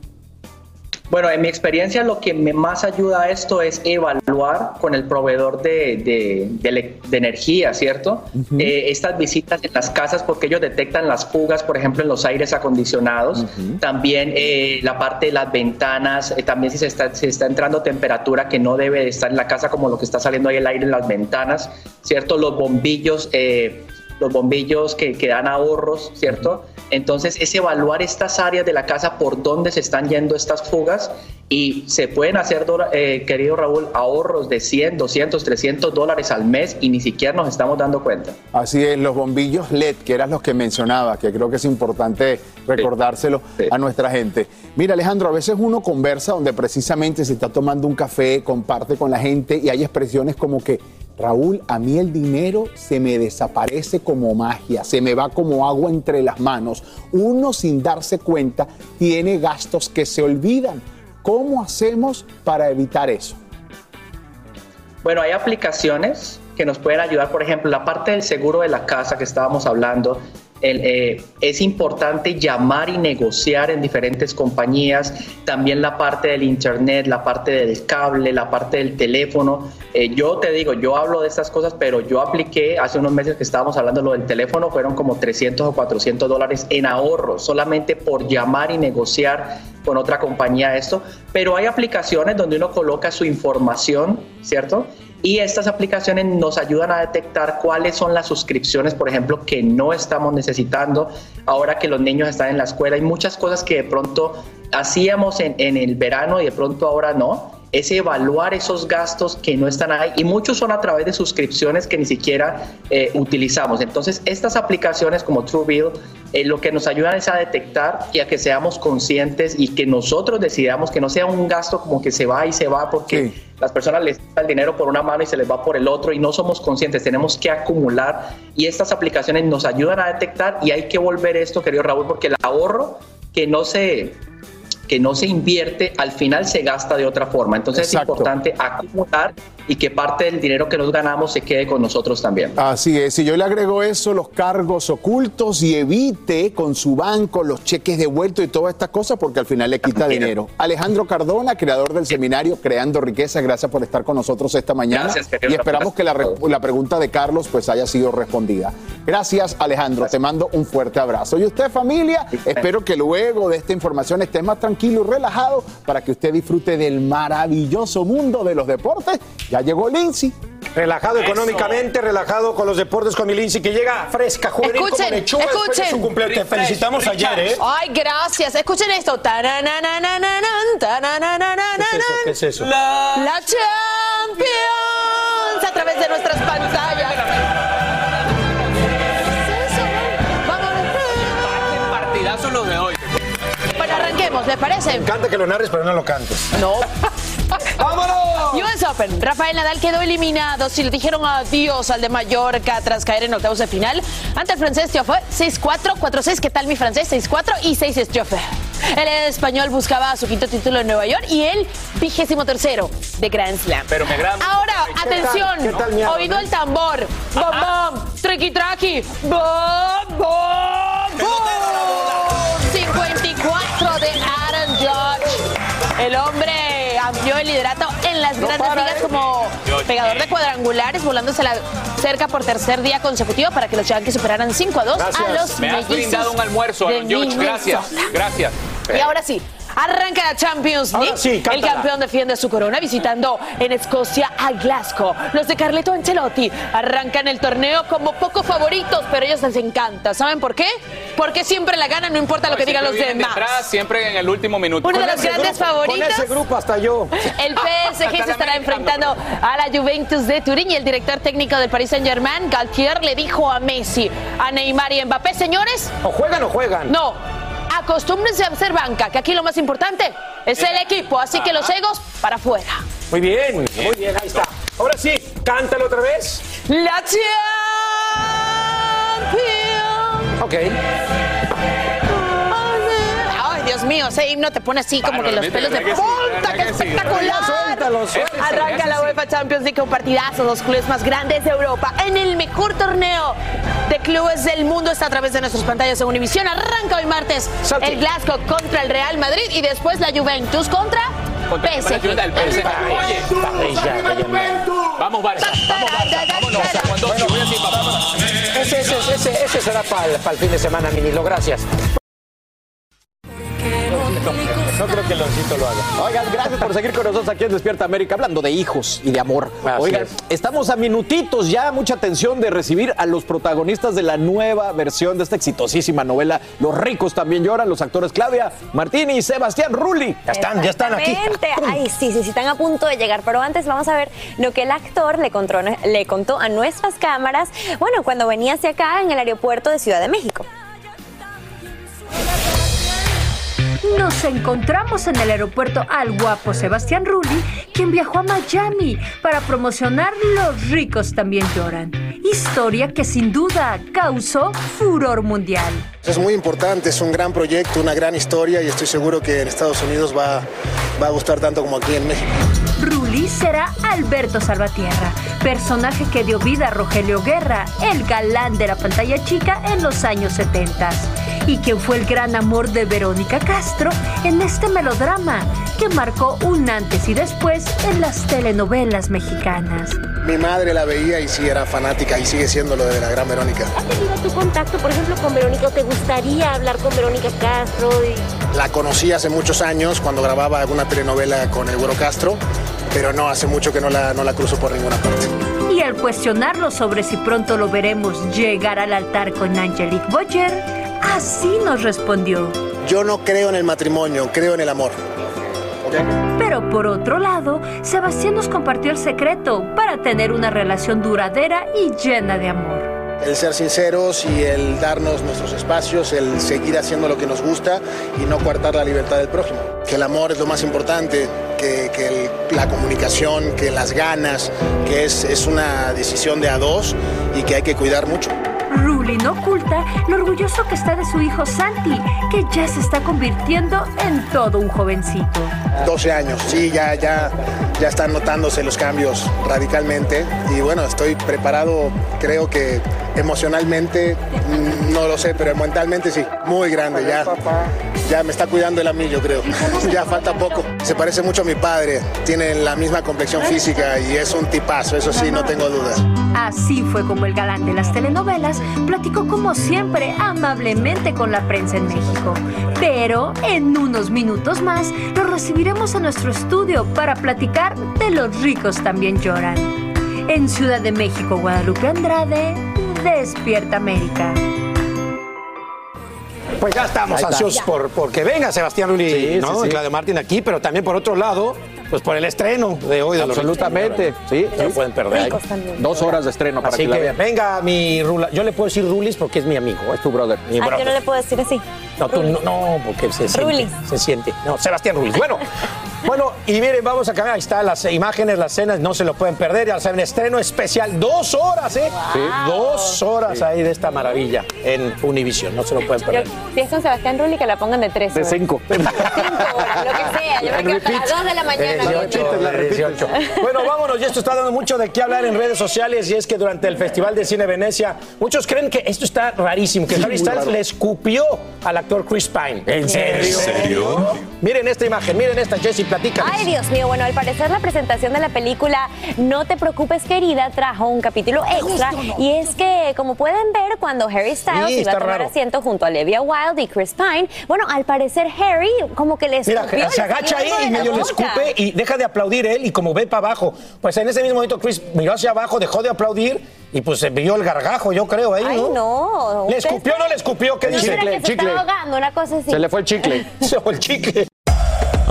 Bueno, en mi experiencia lo que me más ayuda a esto es evaluar con el proveedor de, energía, ¿cierto? Eh, estas visitas en las casas porque ellos detectan las fugas, por ejemplo, en los aires acondicionados. También eh, la parte de las ventanas, eh, también si se está, está entrando temperatura que no debe estar en la casa como lo que está saliendo ahí el aire en las ventanas, ¿cierto? Los bombillos, los bombillos que, que dan ahorros, ¿cierto? Entonces es evaluar estas áreas de la casa por dónde se están yendo estas fugas y se pueden hacer, eh, querido Raúl, ahorros de 100, 200, 300 dólares al mes y ni siquiera nos estamos dando cuenta.
Así es, los bombillos LED, que eran los que mencionaba, que creo que es importante recordárselo a nuestra gente. Mira, Alejandro, a veces uno conversa donde precisamente se está tomando un café, comparte con la gente y hay expresiones como que Raúl, a mí el dinero se me desaparece como magia, se me va como agua entre las manos. Uno sin darse cuenta tiene gastos que se olvidan. ¿Cómo hacemos para evitar eso?
Bueno, hay aplicaciones que nos pueden ayudar, por ejemplo, la parte del seguro de la casa que estábamos hablando, eh, es importante llamar y negociar en diferentes compañías, también la parte del internet, la parte del cable, la parte del teléfono. Eh, yo te digo, yo hablo de estas cosas, pero yo apliqué hace unos meses que estábamos hablando lo del teléfono, fueron como 300 o 400 dólares en ahorro, solamente por llamar y negociar con otra compañía esto, pero hay aplicaciones donde uno coloca su información, ¿cierto? Y estas aplicaciones nos ayudan a detectar cuáles son las suscripciones, por ejemplo, que no estamos necesitando ahora que los niños están en la escuela. Hay muchas cosas que de pronto hacíamos en, el verano y de pronto ahora no es evaluar esos gastos que no están ahí y muchos son a través de suscripciones que ni siquiera eh, utilizamos. Entonces, estas aplicaciones como TrueBill eh, lo que nos ayudan es a detectar y a que seamos conscientes y que nosotros decidamos que no sea un gasto como que se va y se va porque las personas les da el dinero por una mano y se les va por el otro y no somos conscientes, tenemos que acumular y estas aplicaciones nos ayudan a detectar y hay que volver esto, querido Raúl, porque el ahorro que no se que no se invierte, al final se gasta de otra forma. Entonces es importante acumular y que parte del dinero que nos ganamos se quede con nosotros también.
Así es, si yo le agrego eso, los cargos ocultos y evite con su banco los cheques devueltos y todas estas cosas porque al final le quita dinero. Alejandro Cardona, creador del seminario Creando Riqueza, gracias por estar con nosotros esta mañana y esperamos que la, la, pregunta de Carlos pues haya sido respondida. Gracias Alejandro, te mando un fuerte abrazo. Y usted familia, espero que luego de esta información esté más tranquilo y relajado para que usted disfrute del maravilloso mundo de los deportes. Ya llegó Lindsay.
Relajado económicamente, relajado con los deportes con mi Lindsay, que llega fresca, juvenil
escuchen,
como lechuga
escuchen.
su cumpleaños. Te felicitamos ayer, ¿eh?
Ay, gracias. Escuchen esto. ¿Qué
es eso?
La Champions a través de nuestras pantallas.
Partidazo lo de hoy.
Bueno, arranquemos, ¿les parece?
Me encanta que lo narres, pero no lo cantes.
No.
¡Vámonos!
US Open. Rafael Nadal quedó eliminado. Si le dijeron adiós al de Mallorca tras caer en octavos de final ante el francés Tiofe 6-4, 4-6. ¿Qué tal mi francés? 6-4 y 6 es Tiofe. El español buscaba su quinto título en Nueva York y el vigésimo tercero de Grand Slam.
Pero me
Ahora, atención.
¿Qué tal,
oído el tambor. Bom, bom. Triqui, traqui. Bom, bom, bom. 54 de Aaron Judge. El hombre amplió el liderato en las
No
grandes
para,
ligas como pegador de cuadrangulares, volándose la cerca por tercer día consecutivo para que los Yankees superaran 5 a 2 a los
Me has brindado un almuerzo, George. Gracias. Gracias.
Y ahora sí. Arranca la Champions
Ahora
League.
sí,
el campeón defiende su corona visitando en Escocia a Glasgow. Los de Carleto Ancelotti arrancan el torneo como poco favoritos, pero a ellos les encanta. ¿Saben por qué? Porque siempre la ganan, no importa lo que digan los demás.
detrás, siempre en el último minuto.
Uno de los grandes
grupo-
favoritos.
Con ese grupo hasta yo.
El PSG se estará enfrentando a la Juventus de Turín y el director técnico del Paris Saint Germain, Galtier, le dijo a Messi, a Neymar y a Mbappé, señores,
¿O juegan o juegan?
no, acostúmbrense a ser banca, que aquí lo más importante es el equipo, así que los egos para afuera.
Muy bien, muy bien, ahí está. Ahora sí, cántalo otra vez.
La Champions.
Ok.
Mío, ese himno te pone así como que los pelos de punta, qué espectacular. Arranca la UEFA Champions League con partidazo, los clubes más grandes de Europa en el mejor torneo de clubes del mundo está a través de nuestras pantallas en Univisión. Arranca hoy martes el Glasgow contra el Real Madrid y después la Juventus contra PSG.
vamos Barça, vamos Barça, vámonos.
Ese será para el fin de semana, Minilo. Gracias. No creo que Loncito lo haga.
Oigan, gracias por seguir con nosotros aquí en Despierta América, hablando de hijos y de amor.
Así
Oigan,
es.
estamos a minutitos ya, mucha atención de recibir a los protagonistas de la nueva versión de esta exitosísima novela. Los ricos también lloran, los actores Claudia Martini y Sebastián Rulli.
Ya están, ya están aquí.
Ay, sí, sí, sí, están a punto de llegar. Pero antes vamos a ver lo que el actor le contó, le contó a nuestras cámaras, bueno, cuando venía hacia acá en el aeropuerto de Ciudad de México.
Nos encontramos en el aeropuerto al guapo Sebastián Rulli, quien viajó a Miami para promocionar Los ricos también lloran. Historia que sin duda causó furor mundial.
Es muy importante, es un gran proyecto, una gran historia y estoy seguro que en Estados Unidos va, va a gustar tanto como aquí en México.
Rulli será Alberto Salvatierra, personaje que dio vida a Rogelio Guerra, el galán de la pantalla chica en los años 70 y quien fue el gran amor de Verónica Castro en este melodrama que marcó un antes y después en las telenovelas mexicanas.
Mi madre la veía y sí era fanática y sigue siendo lo de la gran Verónica.
¿Has tenido tu contacto, por ejemplo, con Verónica? ¿O te gustaría hablar con Verónica Castro? Y...
La conocí hace muchos años cuando grababa alguna telenovela con el Güero Castro, pero no, hace mucho que no la, no la cruzo por ninguna parte.
Y al cuestionarlo sobre si pronto lo veremos llegar al altar con Angelique Boyer, así nos respondió.
Yo no creo en el matrimonio, creo en el amor.
Pero por otro lado, Sebastián nos compartió el secreto para tener una relación duradera y llena de amor.
El ser sinceros y el darnos nuestros espacios, el seguir haciendo lo que nos gusta y no coartar la libertad del prójimo. Que el amor es lo más importante, que, que el- la comunicación, que las ganas, que es, es una decisión de a dos y que hay que cuidar mucho.
Ruli no oculta lo orgulloso que está de su hijo Santi, que ya se está convirtiendo en todo un jovencito.
12 años, sí, ya, ya, ya están notándose los cambios radicalmente y bueno, estoy preparado, creo que emocionalmente, mm, no lo sé, pero mentalmente sí, muy grande, ya, ya me está cuidando el a mí, yo creo, ya falta poco. Se parece mucho a mi padre, tiene la misma complexión física y es un tipazo, eso sí, no tengo dudas.
Así fue como el galán de las telenovelas platicó como siempre amablemente con la prensa en México. Pero en unos minutos más lo recibiremos a nuestro estudio para platicar de los ricos también lloran. En Ciudad de México, Guadalupe Andrade, Despierta América.
Pues ya estamos ansiosos por, por que venga Sebastián Rulli,
Sí,
¿no?
sí, sí.
Y Claudio Martín aquí, pero también por otro lado, pues por el estreno de hoy. De los
Absolutamente, sí.
No pueden perder.
Dos horas de estreno para
Así
que la
que
vean.
venga mi Rula. Yo le puedo decir Rulis porque es mi amigo, es tu brother. Mi
Ah, yo no le puedo decir así.
No, tú no, no, porque se siente.
Rulis.
Se siente. No, Sebastián Rulis. Bueno, bueno, Y miren, vamos a cambiar. Ahí están las imágenes, las escenas, no se lo pueden perder. Ya saben, estreno especial. Dos horas, ¿eh? Dos horas ahí de esta maravilla en Univision. No se lo pueden
Yo,
perder.
si es con Sebastián Rulli, que la pongan de tres
De
horas.
cinco.
Cinco horas, lo que sea. Yo me quedo hasta las dos de la mañana.
18, 18. Bueno, vámonos, y esto está dando mucho de qué hablar en redes sociales, y es que durante el Festival de Cine Venecia, muchos creen que esto está rarísimo, que
Sí,
Harry Styles le escupió al actor Chris Pine. ¿En serio?
¿En serio?
Miren esta imagen, miren esta, Jessy, platica.
Ay, Dios mío, bueno, al parecer la presentación de la película No te preocupes, querida, trajo un capítulo extra. Y es que, como pueden ver, cuando Harry Styles
Sí,
iba a tomar
raro.
asiento junto a Olivia Wilde y Chris Pine, bueno, al parecer Harry como que le
Mira,
escupió,
se
le
agacha ahí y medio le escupe y deja de aplaudir él y como ve para abajo. Pues en ese mismo momento Chris miró hacia abajo, dejó de aplaudir y pues se vio el gargajo, yo creo, ahí,
Ay,
¿no?
no.
¿Le
¿Ustedes
escupió o no le escupió? ¿Qué
¿No
dice?
que se está ahogando, una cosa así.
el chicle. Se fue el chicle.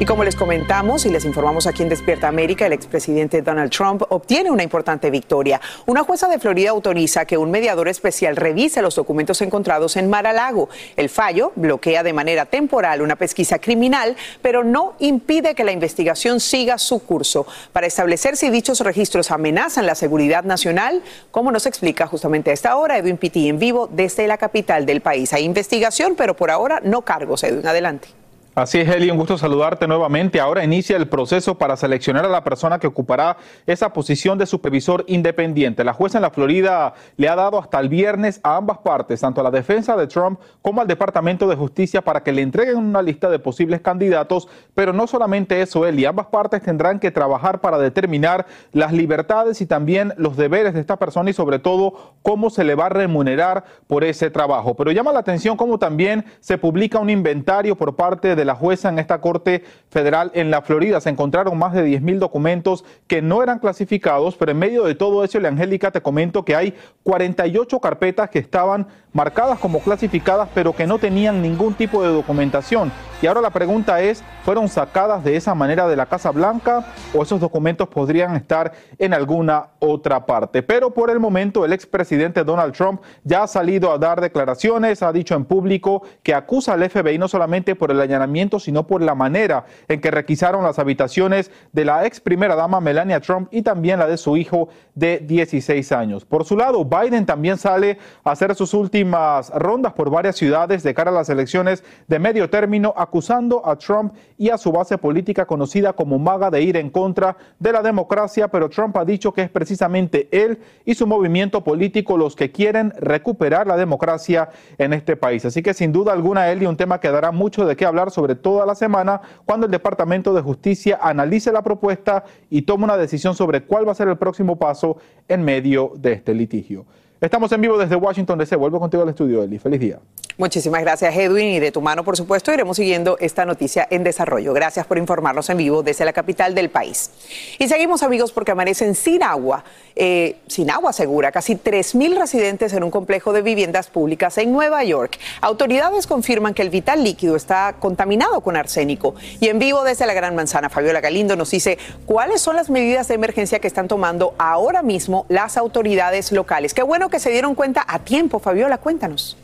Y como les comentamos y les informamos aquí en Despierta América, el expresidente Donald Trump obtiene una importante victoria. Una jueza de Florida autoriza que un mediador especial revise los documentos encontrados en Mar-a-Lago. El fallo bloquea de manera temporal una pesquisa criminal, pero no impide que la investigación siga su curso. Para establecer si dichos registros amenazan la seguridad nacional, como nos explica justamente a esta hora Edwin Pitti en vivo desde la capital del país. Hay investigación, pero por ahora no cargos. Edwin, adelante.
Así es, Eli, un gusto saludarte nuevamente. Ahora inicia el proceso para seleccionar a la persona que ocupará esa posición de supervisor independiente. La jueza en la Florida le ha dado hasta el viernes a ambas partes, tanto a la defensa de Trump como al Departamento de Justicia, para que le entreguen una lista de posibles candidatos. Pero no solamente eso, Eli, ambas partes tendrán que trabajar para determinar las libertades y también los deberes de esta persona y sobre todo cómo se le va a remunerar por ese trabajo. Pero llama la atención cómo también se publica un inventario por parte de la jueza en esta Corte Federal en la Florida. Se encontraron más de 10 mil documentos que no eran clasificados, pero en medio de todo eso, Angélica, te comento que hay 48 carpetas que estaban marcadas como clasificadas, pero que no tenían ningún tipo de documentación. Y ahora la pregunta es, ¿fueron sacadas de esa manera de la Casa Blanca o esos documentos podrían estar en alguna otra parte? Pero por el momento el expresidente Donald Trump ya ha salido a dar declaraciones, ha dicho en público que acusa al FBI no solamente por el allanamiento, sino por la manera en que requisaron las habitaciones de la ex primera dama Melania Trump y también la de su hijo de 16 años. Por su lado, Biden también sale a hacer sus rondas por varias ciudades de cara a las elecciones de medio término, acusando a Trump y a su base política conocida como MAGA de ir en contra de la democracia, pero Trump ha dicho que es precisamente él y su movimiento político los que quieren recuperar la democracia en este país. Así que sin duda alguna, y un tema que dará mucho de qué hablar sobre toda la semana cuando el Departamento de Justicia analice la propuesta y tome una decisión sobre cuál va a ser el próximo paso en medio de este litigio. Estamos en vivo desde Washington DC. Vuelvo contigo al estudio, Eli. Feliz día.
Muchísimas gracias, Edwin. Y de tu mano, por supuesto, iremos siguiendo esta noticia en desarrollo. Gracias por informarnos en vivo desde la capital del país. Y seguimos, amigos, porque amanecen sin agua, eh, sin agua segura, casi 3.000 residentes en un complejo de viviendas públicas en Nueva York. Autoridades confirman que el vital líquido está contaminado con arsénico. Y en vivo desde la Gran Manzana, Fabiola Galindo nos dice cuáles son las medidas de emergencia que están tomando ahora mismo las autoridades locales. Qué bueno que se dieron cuenta a tiempo, Fabiola, cuéntanos.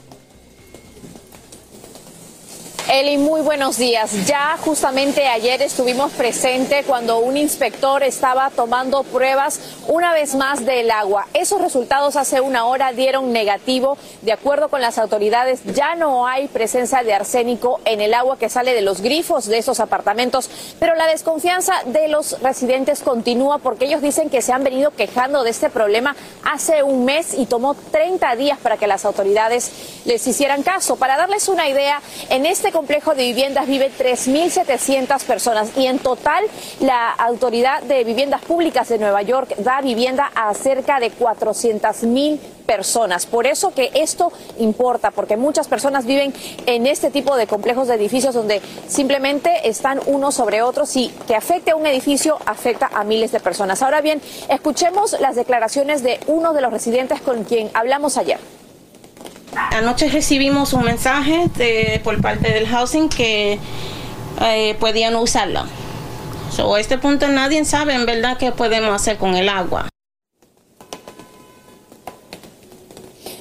Eli, muy buenos días. Ya justamente ayer estuvimos presentes cuando un inspector estaba tomando pruebas una vez más del agua. Esos resultados hace una hora dieron negativo. De acuerdo con las autoridades, ya no hay presencia de arsénico en el agua que sale de los grifos de esos apartamentos. Pero la desconfianza de los residentes continúa porque ellos dicen que se han venido quejando de este problema hace un mes y tomó 30 días para que las autoridades les hicieran caso. Para darles una idea, en este complejo de viviendas vive 3.700 personas y en total la Autoridad de Viviendas Públicas de Nueva York da vivienda a cerca de 400.000 personas. Por eso que esto importa, porque muchas personas viven en este tipo de complejos de edificios donde simplemente están unos sobre otros y que afecte a un edificio afecta a miles de personas. Ahora bien, escuchemos las declaraciones de uno de los residentes con quien hablamos ayer.
Anoche recibimos un mensaje de, por parte del housing que eh, podían usarlo. So, a este punto nadie sabe en verdad qué podemos hacer con el agua.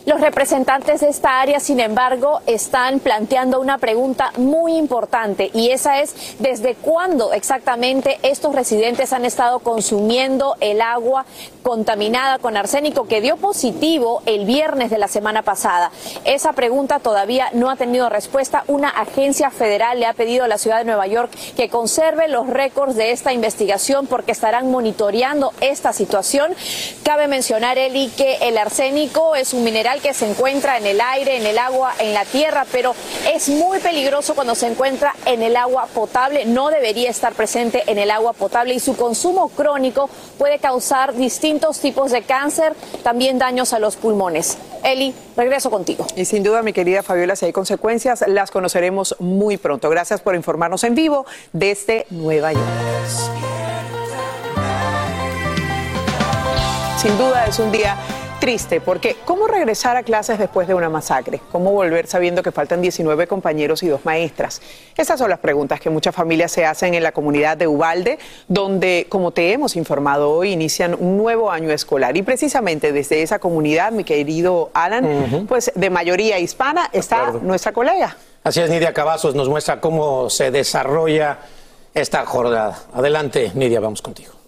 Los representantes de esta área, sin embargo, están planteando una pregunta muy importante y esa es desde cuándo exactamente estos residentes han estado consumiendo el agua contaminada con arsénico que dio positivo el viernes de la semana pasada. Esa pregunta todavía no ha tenido respuesta. Una agencia federal le ha pedido a la ciudad de Nueva York que conserve los récords de esta investigación porque estarán monitoreando esta situación. Cabe mencionar, Eli, que el arsénico es un mineral que se encuentra en el aire, en el agua, en la tierra, pero es muy peligroso cuando se encuentra en el agua potable. No debería estar presente en el agua potable y su consumo crónico puede causar distintos tipos de cáncer, también daños a los pulmones. Eli, regreso contigo.
Y sin duda, mi querida Fabiola, si hay consecuencias, las conoceremos muy pronto. Gracias por informarnos en vivo desde Nueva York. Sin duda es un día triste porque ¿cómo regresar a clases después de una masacre? ¿Cómo volver sabiendo que faltan 19 compañeros y dos maestras? Esas son las preguntas que muchas familias se hacen en la comunidad de Ubalde, donde, como te hemos informado hoy, inician un nuevo año escolar. Y precisamente desde esa comunidad, mi querido Alan, pues de mayoría hispana, está nuestra colega.
Así es, Nidia Cavazos nos muestra cómo se desarrolla esta jornada. Adelante, Nidia, vamos contigo.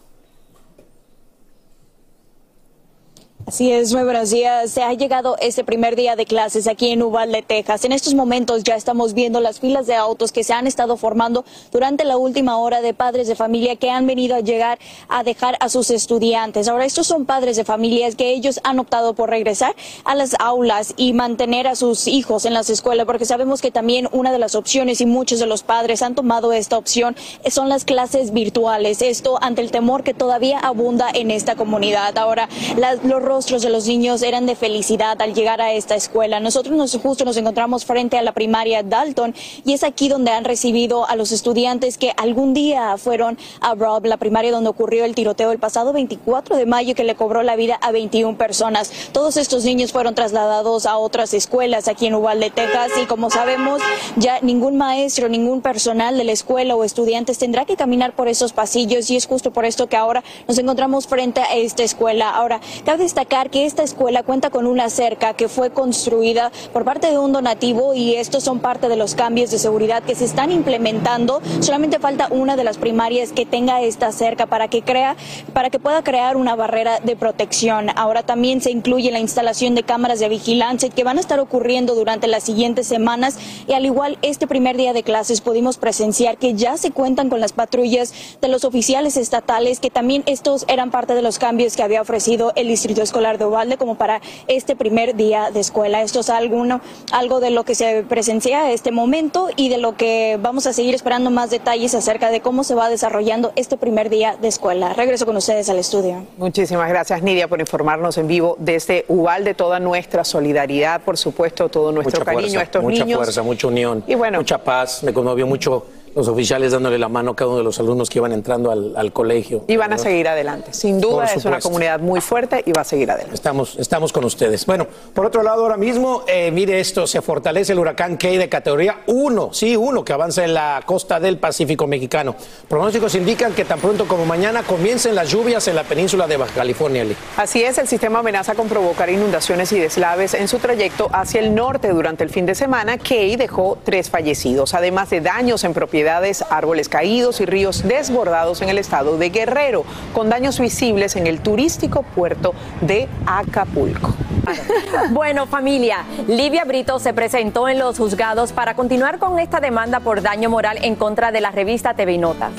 Así es, muy buenos días. Se ha llegado este primer día de clases aquí en Uvalde, Texas. En estos momentos ya estamos viendo las filas de autos que se han estado formando durante la última hora de padres de familia que han venido a llegar a dejar a sus estudiantes. Ahora, estos son padres de familias que ellos han optado por regresar a las aulas y mantener a sus hijos en las escuelas, porque sabemos que también una de las opciones y muchos de los padres han tomado esta opción son las clases virtuales. Esto ante el temor que todavía abunda en esta comunidad. Ahora, las, los rostros de los niños eran de felicidad al llegar a esta escuela. Nosotros nos, justo nos encontramos frente a la primaria Dalton y es aquí donde han recibido a los estudiantes que algún día fueron a Rob, la primaria donde ocurrió el tiroteo el pasado 24 de mayo que le cobró la vida a 21 personas. Todos estos niños fueron trasladados a otras escuelas aquí en Uvalde, Texas y como sabemos ya ningún maestro, ningún personal de la escuela o estudiantes tendrá que caminar por esos pasillos y es justo por esto que ahora nos encontramos frente a esta escuela. Ahora, cabe destacar que esta escuela cuenta con una cerca que fue construida por parte de un donativo y estos son parte de los cambios de seguridad que se están implementando. Solamente falta una de las primarias que tenga esta cerca para que crea, para que pueda crear una barrera de protección. Ahora también se incluye la instalación de cámaras de vigilancia que van a estar ocurriendo durante las siguientes semanas y al igual este primer día de clases pudimos presenciar que ya se cuentan con las patrullas de los oficiales estatales que también estos eran parte de los cambios que había ofrecido el distrito escolar de Ubalde como para este primer día de escuela. Esto es alguno, algo de lo que se presencia a este momento y de lo que vamos a seguir esperando más detalles acerca de cómo se va desarrollando este primer día de escuela. Regreso con ustedes al estudio.
Muchísimas gracias, Nidia, por informarnos en vivo desde Ubalde. Toda nuestra solidaridad, por supuesto, todo nuestro
Mucha
cariño
fuerza,
a estos
mucha
niños.
fuerza, mucha unión,
Y bueno.
mucha paz. Me conmovió mucho los oficiales dándole la mano a cada uno de los alumnos que iban entrando al, al colegio.
Y van a seguir adelante. Sin duda es una comunidad muy fuerte y va a seguir adelante.
Estamos, estamos con ustedes. Bueno, por otro lado, ahora mismo, eh, mire esto, se fortalece el huracán Key de categoría 1, sí, 1, que avanza en la costa del Pacífico mexicano. Pronósticos indican que tan pronto como mañana comiencen las lluvias en la península de Baja California. Lee.
Así es, el sistema amenaza con provocar inundaciones y deslaves en su trayecto hacia el norte durante el fin de semana. Key dejó tres fallecidos, además de daños en propiedades, árboles caídos y ríos desbordados en el estado de Guerrero, con daños visibles en el turístico puerto de Acapulco.
Bueno, familia, Livia Brito se presentó en los juzgados para continuar con esta demanda por daño moral en contra de la revista TV Notas.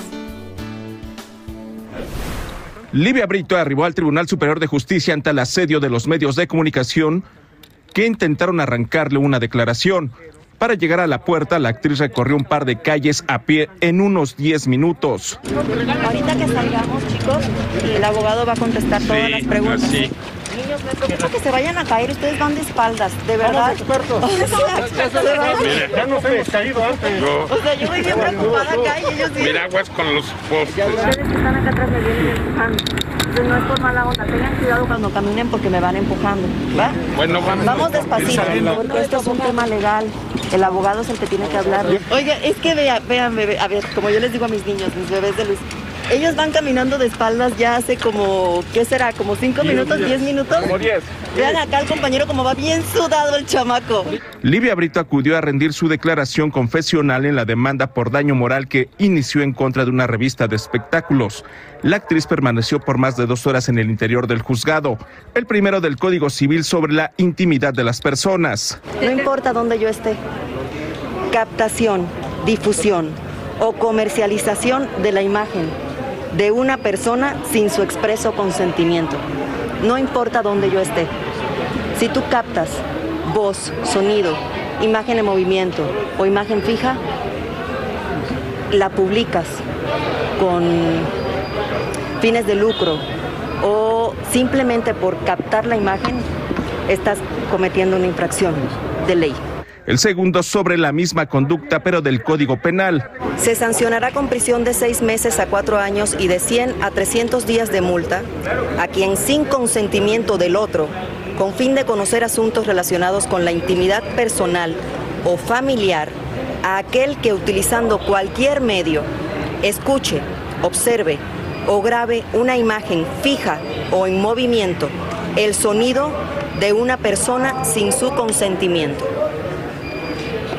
Livia Brito arribó al Tribunal Superior de Justicia ante el asedio de los medios de comunicación que intentaron arrancarle una declaración. Para llegar a la puerta, la actriz recorrió un par de calles a pie en unos 10 minutos.
Ahorita que salgamos, chicos, el abogado va a contestar todas las preguntas. Niños, me preocupa que se vayan a caer, ustedes van de espaldas, de verdad.
expertos. Ya nos hemos caído antes.
O sea, yo voy bien preocupada acá y ellos sí.
Mira, aguas con los postes.
Ustedes que están acá atrás me vienen empujando. No es por mala onda, tengan cuidado cuando caminen porque me van empujando, ¿va?
Bueno, vamos.
Vamos despacito, porque esto es un tema legal. El abogado es el que tiene que hablar. Oiga, es que vea, vean, bebé, a ver, como yo les digo a mis niños, mis bebés de luz, ellos van caminando de espaldas ya hace como, ¿qué será? ¿Como cinco
Diez,
minutos,
diez.
diez minutos?
Como diez.
Vean acá al compañero como va bien sudado el chamaco.
Livia Brito acudió a rendir su declaración confesional en la demanda por daño moral que inició en contra de una revista de espectáculos. La actriz permaneció por más de dos horas en el interior del juzgado, el primero del Código Civil sobre la intimidad de las personas.
No importa dónde yo esté. Captación, difusión o comercialización de la imagen de una persona sin su expreso consentimiento. No importa dónde yo esté. Si tú captas voz, sonido, imagen en movimiento o imagen fija, la publicas con fines de lucro o simplemente por captar la imagen, estás cometiendo una infracción de ley.
El segundo sobre la misma conducta pero del Código Penal.
Se sancionará con prisión de seis meses a cuatro años y de 100 a 300 días de multa a quien sin consentimiento del otro, con fin de conocer asuntos relacionados con la intimidad personal o familiar, a aquel que utilizando cualquier medio escuche, observe o grabe una imagen fija o en movimiento, el sonido de una persona sin su consentimiento.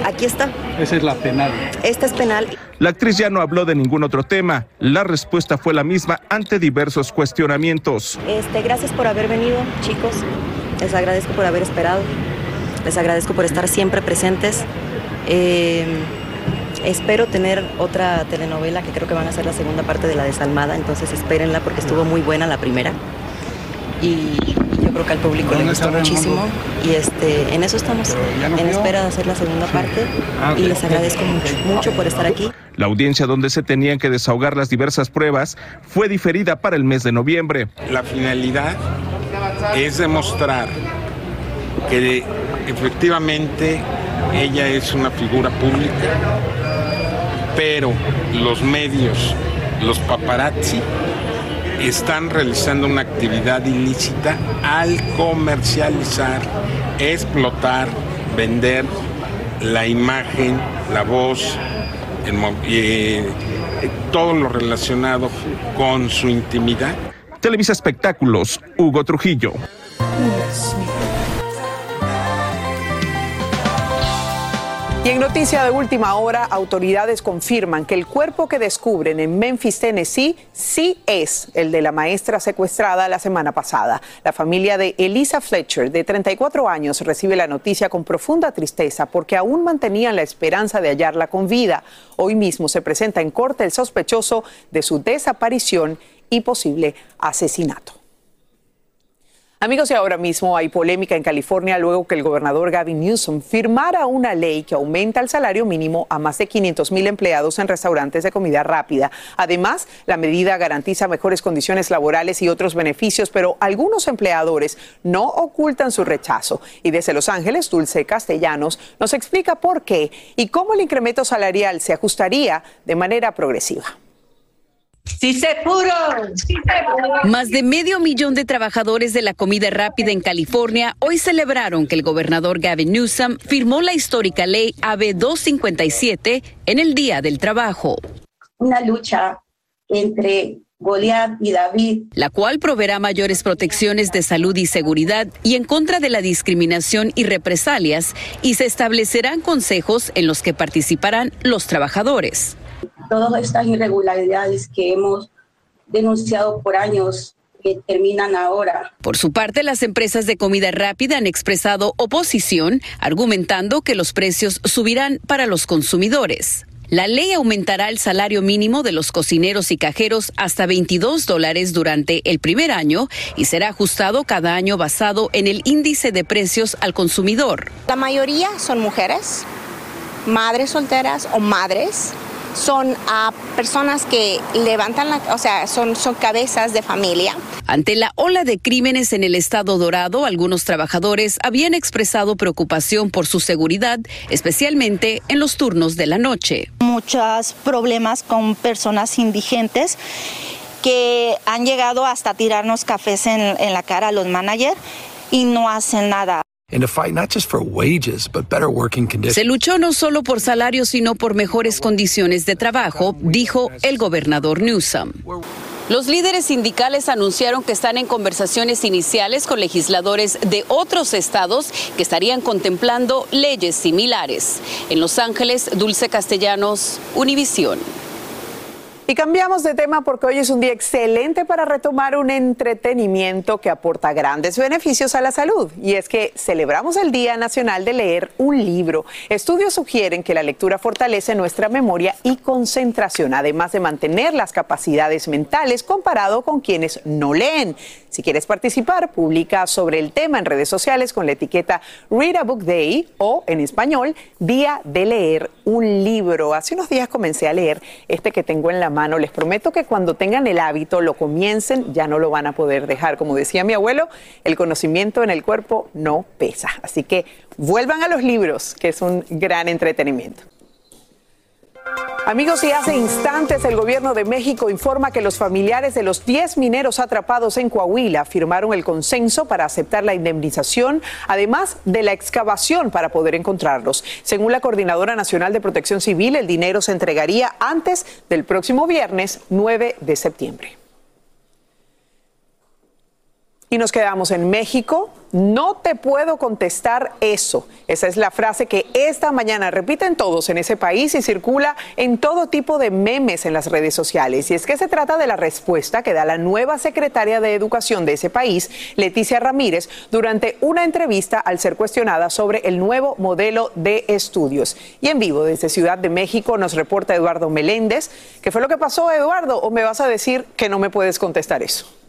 Aquí está.
Esa es la penal.
Esta es penal.
La actriz ya no habló de ningún otro tema. La respuesta fue la misma ante diversos cuestionamientos.
Este, gracias por haber venido, chicos. Les agradezco por haber esperado. Les agradezco por estar siempre presentes. Eh, espero tener otra telenovela que creo que van a ser la segunda parte de la desalmada, entonces espérenla porque estuvo muy buena la primera. Y creo que al público le
¿Dónde
gustó muchísimo. Y este, en eso estamos,
no
en
vio.
espera de hacer la segunda parte.
Ah,
Y les agradezco mucho, mucho por estar aquí.
La audiencia donde se tenían que desahogar las diversas pruebas fue diferida para el mes de noviembre.
La finalidad es demostrar que efectivamente ella es una figura pública, pero los medios, los paparazzi, están realizando una actividad ilícita al comercializar, explotar, vender la imagen, la voz, el eh, todo lo relacionado con su intimidad.
Televisa Espectáculos, Hugo Trujillo.
Y en noticia de última hora, autoridades confirman que el cuerpo que descubren en Memphis, Tennessee, sí es el de la maestra secuestrada la semana pasada. La familia de Elisa Fletcher, de 34 años, recibe la noticia con profunda tristeza porque aún mantenían la esperanza de hallarla con vida. Hoy mismo se presenta en corte el sospechoso de su desaparición y posible asesinato. Amigos, y ahora mismo hay polémica en California luego que el gobernador Gavin Newsom firmara una ley que aumenta el salario mínimo a más de 500 mil empleados en restaurantes de comida rápida. Además, la medida garantiza mejores condiciones laborales y otros beneficios, pero algunos empleadores no ocultan su rechazo. Y desde Los Ángeles, Dulce Castellanos nos explica por qué y cómo el incremento salarial se ajustaría de manera progresiva.
Sí se pudo. Más de medio millón de trabajadores de la comida rápida en California hoy celebraron que el gobernador Gavin Newsom firmó la histórica ley AB 257 en el Día del Trabajo.
Una lucha entre Goliat y David.
La cual proveerá mayores protecciones de salud y seguridad y en contra de la discriminación y represalias y se establecerán consejos en los que participarán los trabajadores
todas estas irregularidades que hemos denunciado por años que terminan ahora.
Por su parte, las empresas de comida rápida han expresado oposición, argumentando que los precios subirán para los consumidores. La ley aumentará el salario mínimo de los cocineros y cajeros hasta 22 dólares durante el primer año y será ajustado cada año basado en el índice de precios al consumidor.
La mayoría son mujeres, madres solteras o madres son a personas que levantan la, o sea, son, son cabezas de familia.
Ante la ola de crímenes en el estado dorado, algunos trabajadores habían expresado preocupación por su seguridad, especialmente en los turnos de la noche.
Muchos problemas con personas indigentes que han llegado hasta tirarnos cafés en, en la cara a los managers y no hacen nada.
Se luchó no solo por salarios, sino por mejores condiciones de trabajo, dijo el gobernador Newsom. Los líderes sindicales anunciaron que están en conversaciones iniciales con legisladores de otros estados que estarían contemplando leyes similares. En Los Ángeles, Dulce Castellanos, Univisión.
Y cambiamos de tema porque hoy es un día excelente para retomar un entretenimiento que aporta grandes beneficios a la salud. Y es que celebramos el Día Nacional de Leer un libro. Estudios sugieren que la lectura fortalece nuestra memoria y concentración, además de mantener las capacidades mentales comparado con quienes no leen. Si quieres participar, publica sobre el tema en redes sociales con la etiqueta Read a Book Day o en español Día de Leer un libro. Hace unos días comencé a leer este que tengo en la mano. Les prometo que cuando tengan el hábito, lo comiencen, ya no lo van a poder dejar. Como decía mi abuelo, el conocimiento en el cuerpo no pesa. Así que vuelvan a los libros, que es un gran entretenimiento. Amigos, y hace instantes el gobierno de México informa que los familiares de los 10 mineros atrapados en Coahuila firmaron el consenso para aceptar la indemnización, además de la excavación para poder encontrarlos. Según la Coordinadora Nacional de Protección Civil, el dinero se entregaría antes del próximo viernes 9 de septiembre. Y nos quedamos en México. No te puedo contestar eso. Esa es la frase que esta mañana repiten todos en ese país y circula en todo tipo de memes en las redes sociales. Y es que se trata de la respuesta que da la nueva secretaria de Educación de ese país, Leticia Ramírez, durante una entrevista al ser cuestionada sobre el nuevo modelo de estudios. Y en vivo desde Ciudad de México nos reporta Eduardo Meléndez. ¿Qué fue lo que pasó, Eduardo? ¿O me vas a decir que no me puedes contestar eso?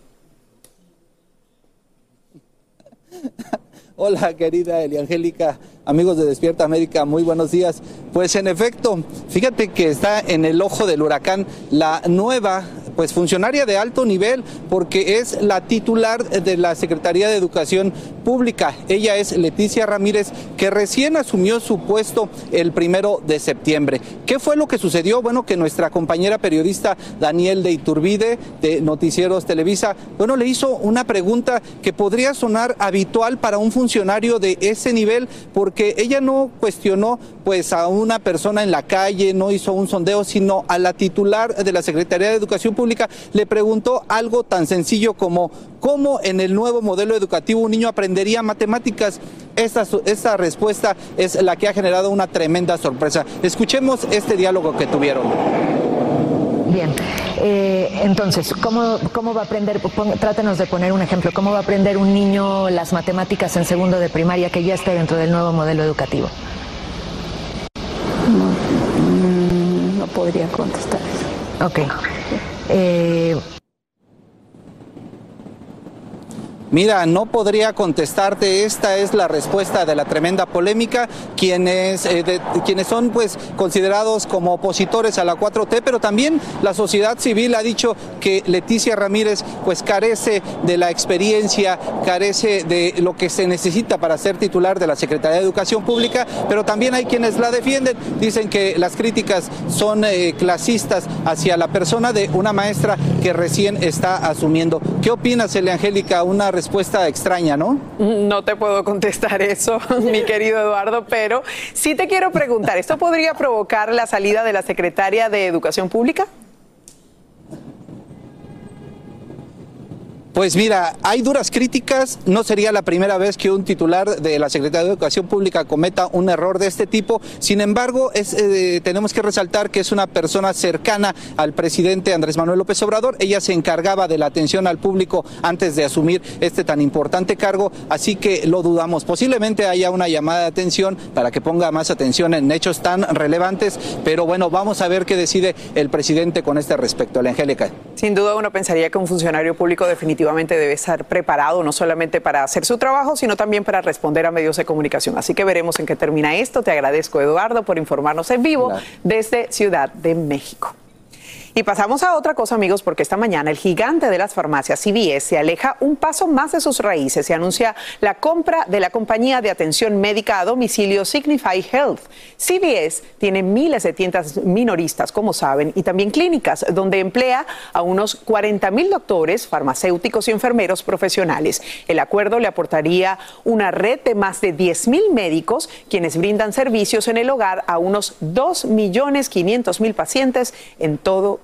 Hola querida Eliangélica, amigos de Despierta América, muy buenos días. Pues en efecto, fíjate que está en el ojo del huracán la nueva pues funcionaria de alto nivel porque es la titular de la Secretaría de Educación Pública. Ella es Leticia Ramírez que recién asumió su puesto el primero de septiembre. ¿Qué fue lo que sucedió? Bueno, que nuestra compañera periodista Daniel de Iturbide de Noticieros Televisa, bueno, le hizo una pregunta que podría sonar habitual para un funcionario de ese nivel porque ella no cuestionó pues a una persona en la calle, no hizo un sondeo, sino a la titular de la Secretaría de Educación Pública le preguntó algo tan sencillo como cómo en el nuevo modelo educativo un niño aprendería matemáticas. Esta, esta respuesta es la que ha generado una tremenda sorpresa. Escuchemos este diálogo que tuvieron.
Bien, eh, entonces, ¿cómo, ¿cómo va a aprender? trátenos de poner un ejemplo. ¿Cómo va a aprender un niño las matemáticas en segundo de primaria que ya esté dentro del nuevo modelo educativo?
No, no podría contestar eso.
Ok. Eh,
Mira, no podría contestarte, esta es la respuesta de la tremenda polémica, quienes, eh, quienes son pues considerados como opositores a la 4T, pero también la sociedad civil ha dicho que Leticia Ramírez pues carece de la experiencia, carece de lo que se necesita para ser titular de la Secretaría de Educación Pública, pero también hay quienes la defienden, dicen que las críticas son eh, clasistas hacia la persona de una maestra que recién está asumiendo. ¿Qué opinas, Elia Angélica? Una extraña, ¿no?
No te puedo contestar eso, mi querido Eduardo, pero sí te quiero preguntar, ¿esto podría provocar la salida de la secretaria de Educación Pública?
Pues mira, hay duras críticas. No sería la primera vez que un titular de la Secretaría de Educación Pública cometa un error de este tipo. Sin embargo, eh, tenemos que resaltar que es una persona cercana al presidente Andrés Manuel López Obrador. Ella se encargaba de la atención al público antes de asumir este tan importante cargo, así que lo dudamos. Posiblemente haya una llamada de atención para que ponga más atención en hechos tan relevantes, pero bueno, vamos a ver qué decide el presidente con este respecto. La Angélica.
Sin duda uno pensaría que un funcionario público definitivamente debe estar preparado no solamente para hacer su trabajo, sino también para responder a medios de comunicación. Así que veremos en qué termina esto. Te agradezco, Eduardo, por informarnos en vivo desde Ciudad de México. Y pasamos a otra cosa, amigos, porque esta mañana el gigante de las farmacias CVS se aleja un paso más de sus raíces. Se anuncia la compra de la compañía de atención médica a domicilio Signify Health. CVS tiene miles de tiendas minoristas, como saben, y también clínicas, donde emplea a unos 40 mil doctores, farmacéuticos y enfermeros profesionales. El acuerdo le aportaría una red de más de 10 mil médicos, quienes brindan servicios en el hogar a unos 2 millones 500 mil pacientes en todo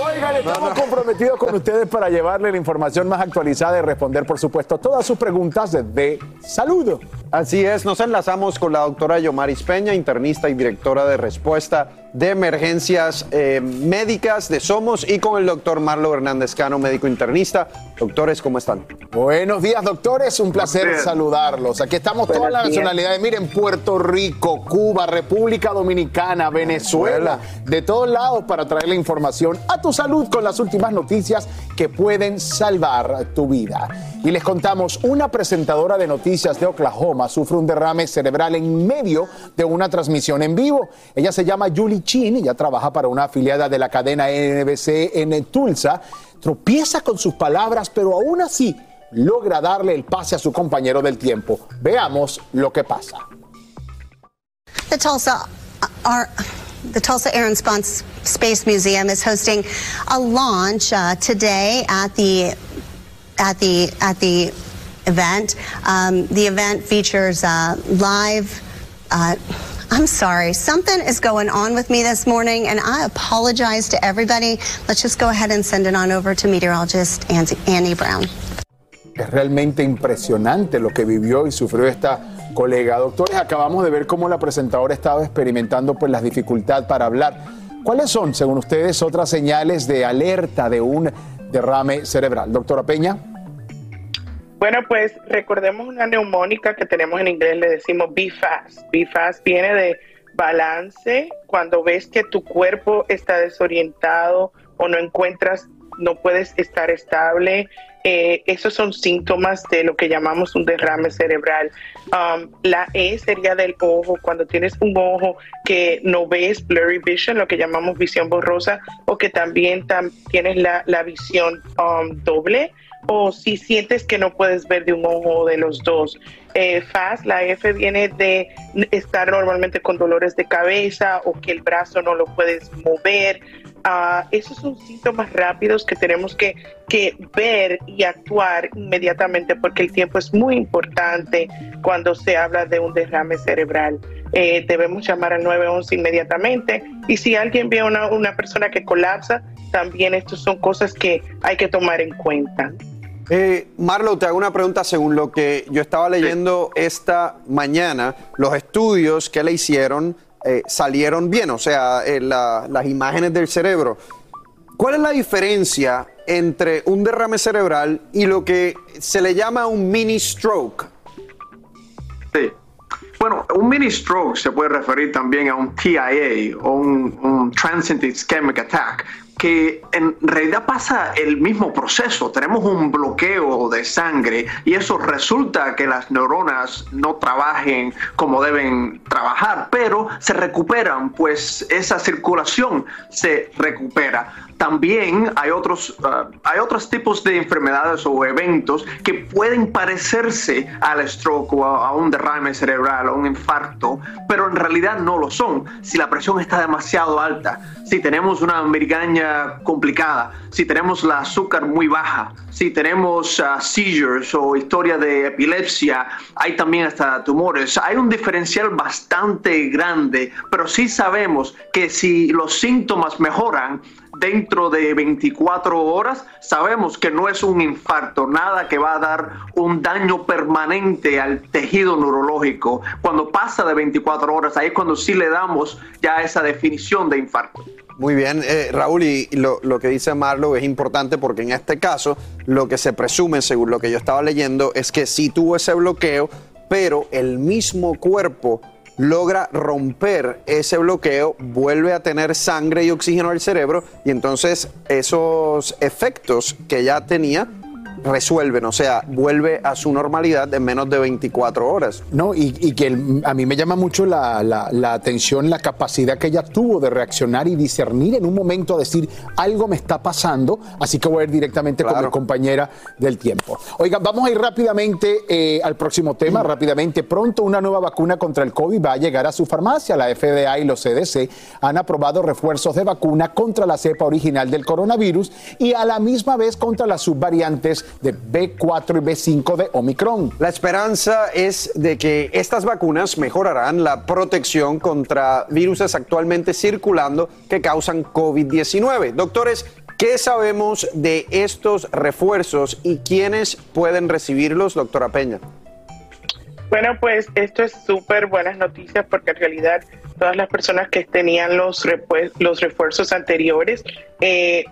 Oigan, estamos comprometidos con ustedes para llevarle la información más actualizada y responder, por supuesto, todas sus preguntas de, de salud.
Así es, nos enlazamos con la doctora Yomaris Peña, internista y directora de respuesta de emergencias eh, médicas de Somos, y con el doctor Marlo Hernández Cano, médico internista. Doctores, ¿cómo están?
Buenos días, doctores. Un placer saludarlos. Aquí estamos todas las nacionalidades. Miren, Puerto Rico, Cuba, República Dominicana, Venezuela, de todos lados para traerle información a tu salud con las últimas noticias que pueden salvar tu vida. Y les contamos, una presentadora de noticias de Oklahoma sufre un derrame cerebral en medio de una transmisión en vivo. Ella se llama Julie Chin, ella trabaja para una afiliada de la cadena NBC en Tulsa. Tropieza con sus palabras, pero aún así logra darle el pase a su compañero del tiempo. Veamos lo que pasa.
Tulsa the Tulsa Air and Space Space Museum is hosting a launch uh, today at the at the at the event. Um, the event features uh, live. Uh, I'm sorry, something is going on with me this morning, and I apologize to everybody. Let's just go ahead and send it on over to meteorologist Annie Brown.
Es realmente impresionante lo que vivió y sufrió esta colega. Doctores, acabamos de ver cómo la presentadora estaba experimentando pues, la dificultad para hablar. ¿Cuáles son, según ustedes, otras señales de alerta de un derrame cerebral? Doctora Peña.
Bueno, pues recordemos una neumónica que tenemos en inglés, le decimos. Be fast viene de balance, cuando ves que tu cuerpo está desorientado o no encuentras, no puedes estar estable. Eh, esos son síntomas de lo que llamamos un derrame cerebral. Um, la E sería del ojo, cuando tienes un ojo que no ves blurry vision, lo que llamamos visión borrosa, o que también tam- tienes la, la visión um, doble o si sientes que no puedes ver de un ojo o de los dos. Eh, FAST, la F viene de estar normalmente con dolores de cabeza o que el brazo no lo puedes mover. Ah, esos son síntomas rápidos que tenemos que, que ver y actuar inmediatamente porque el tiempo es muy importante cuando se habla de un derrame cerebral. Eh, debemos llamar al 911 inmediatamente y si alguien ve a una, una persona que colapsa, también estas son cosas que hay que tomar en cuenta.
Eh, Marlo, te hago una pregunta según lo que yo estaba leyendo esta mañana. Los estudios que le hicieron eh, salieron bien, o sea, eh, la- las imágenes del cerebro. ¿Cuál es la diferencia entre un derrame cerebral y lo que se le llama un mini stroke?
Sí.
Bueno, un mini stroke se puede referir también a un TIA o un, un Transient Ischemic Attack, que en realidad pasa el mismo proceso. Tenemos un bloqueo de sangre y eso resulta que las neuronas no trabajen como deben trabajar, pero se recuperan, pues esa circulación se recupera. También hay otros, uh, hay otros tipos de enfermedades o eventos que pueden parecerse al stroke o a, a un derrame cerebral o un infarto, pero en realidad no lo son. Si la presión está demasiado alta, si tenemos una migraña complicada, si tenemos la azúcar muy baja, si tenemos uh, seizures o historia de epilepsia, hay también hasta tumores. Hay un diferencial bastante grande, pero sí sabemos que si los síntomas mejoran, dentro de 24 horas, sabemos que no es un infarto, nada que va a dar un daño permanente al tejido neurológico. Cuando pasa de 24 horas, ahí es cuando sí le damos ya esa definición de infarto.
Muy bien, eh, Raúl, y lo, lo, que dice Marlo es importante porque en este caso lo que se presume, según lo que yo estaba leyendo, es que sí tuvo ese bloqueo, pero el mismo cuerpo logra romper ese bloqueo, vuelve a tener sangre y oxígeno al cerebro y entonces esos efectos que ya tenía resuelven, o sea, vuelve a su normalidad en menos de 24 horas.
No, y, y que el, a mí me llama mucho la, la, la, atención, la capacidad que ella tuvo de reaccionar y discernir en un momento, a decir, algo me está pasando, así que voy a ir directamente claro. con mi compañera del tiempo. Oigan, vamos a ir rápidamente eh, al próximo tema, mm. rápidamente. Pronto una nueva vacuna contra el COVID va a llegar a su farmacia. La FDA y los CDC han aprobado refuerzos de vacuna contra la cepa original del coronavirus y a la misma vez contra las subvariantes de B4 y B5 de Omicron.
La esperanza es de que estas vacunas mejorarán la protección contra virus actualmente circulando que causan COVID-19. Doctores, ¿qué sabemos de estos refuerzos y quiénes pueden recibirlos, doctora Peña?
Bueno, pues esto es súper buenas noticias porque en realidad todas las personas que tenían los, los refuerzos anteriores eh,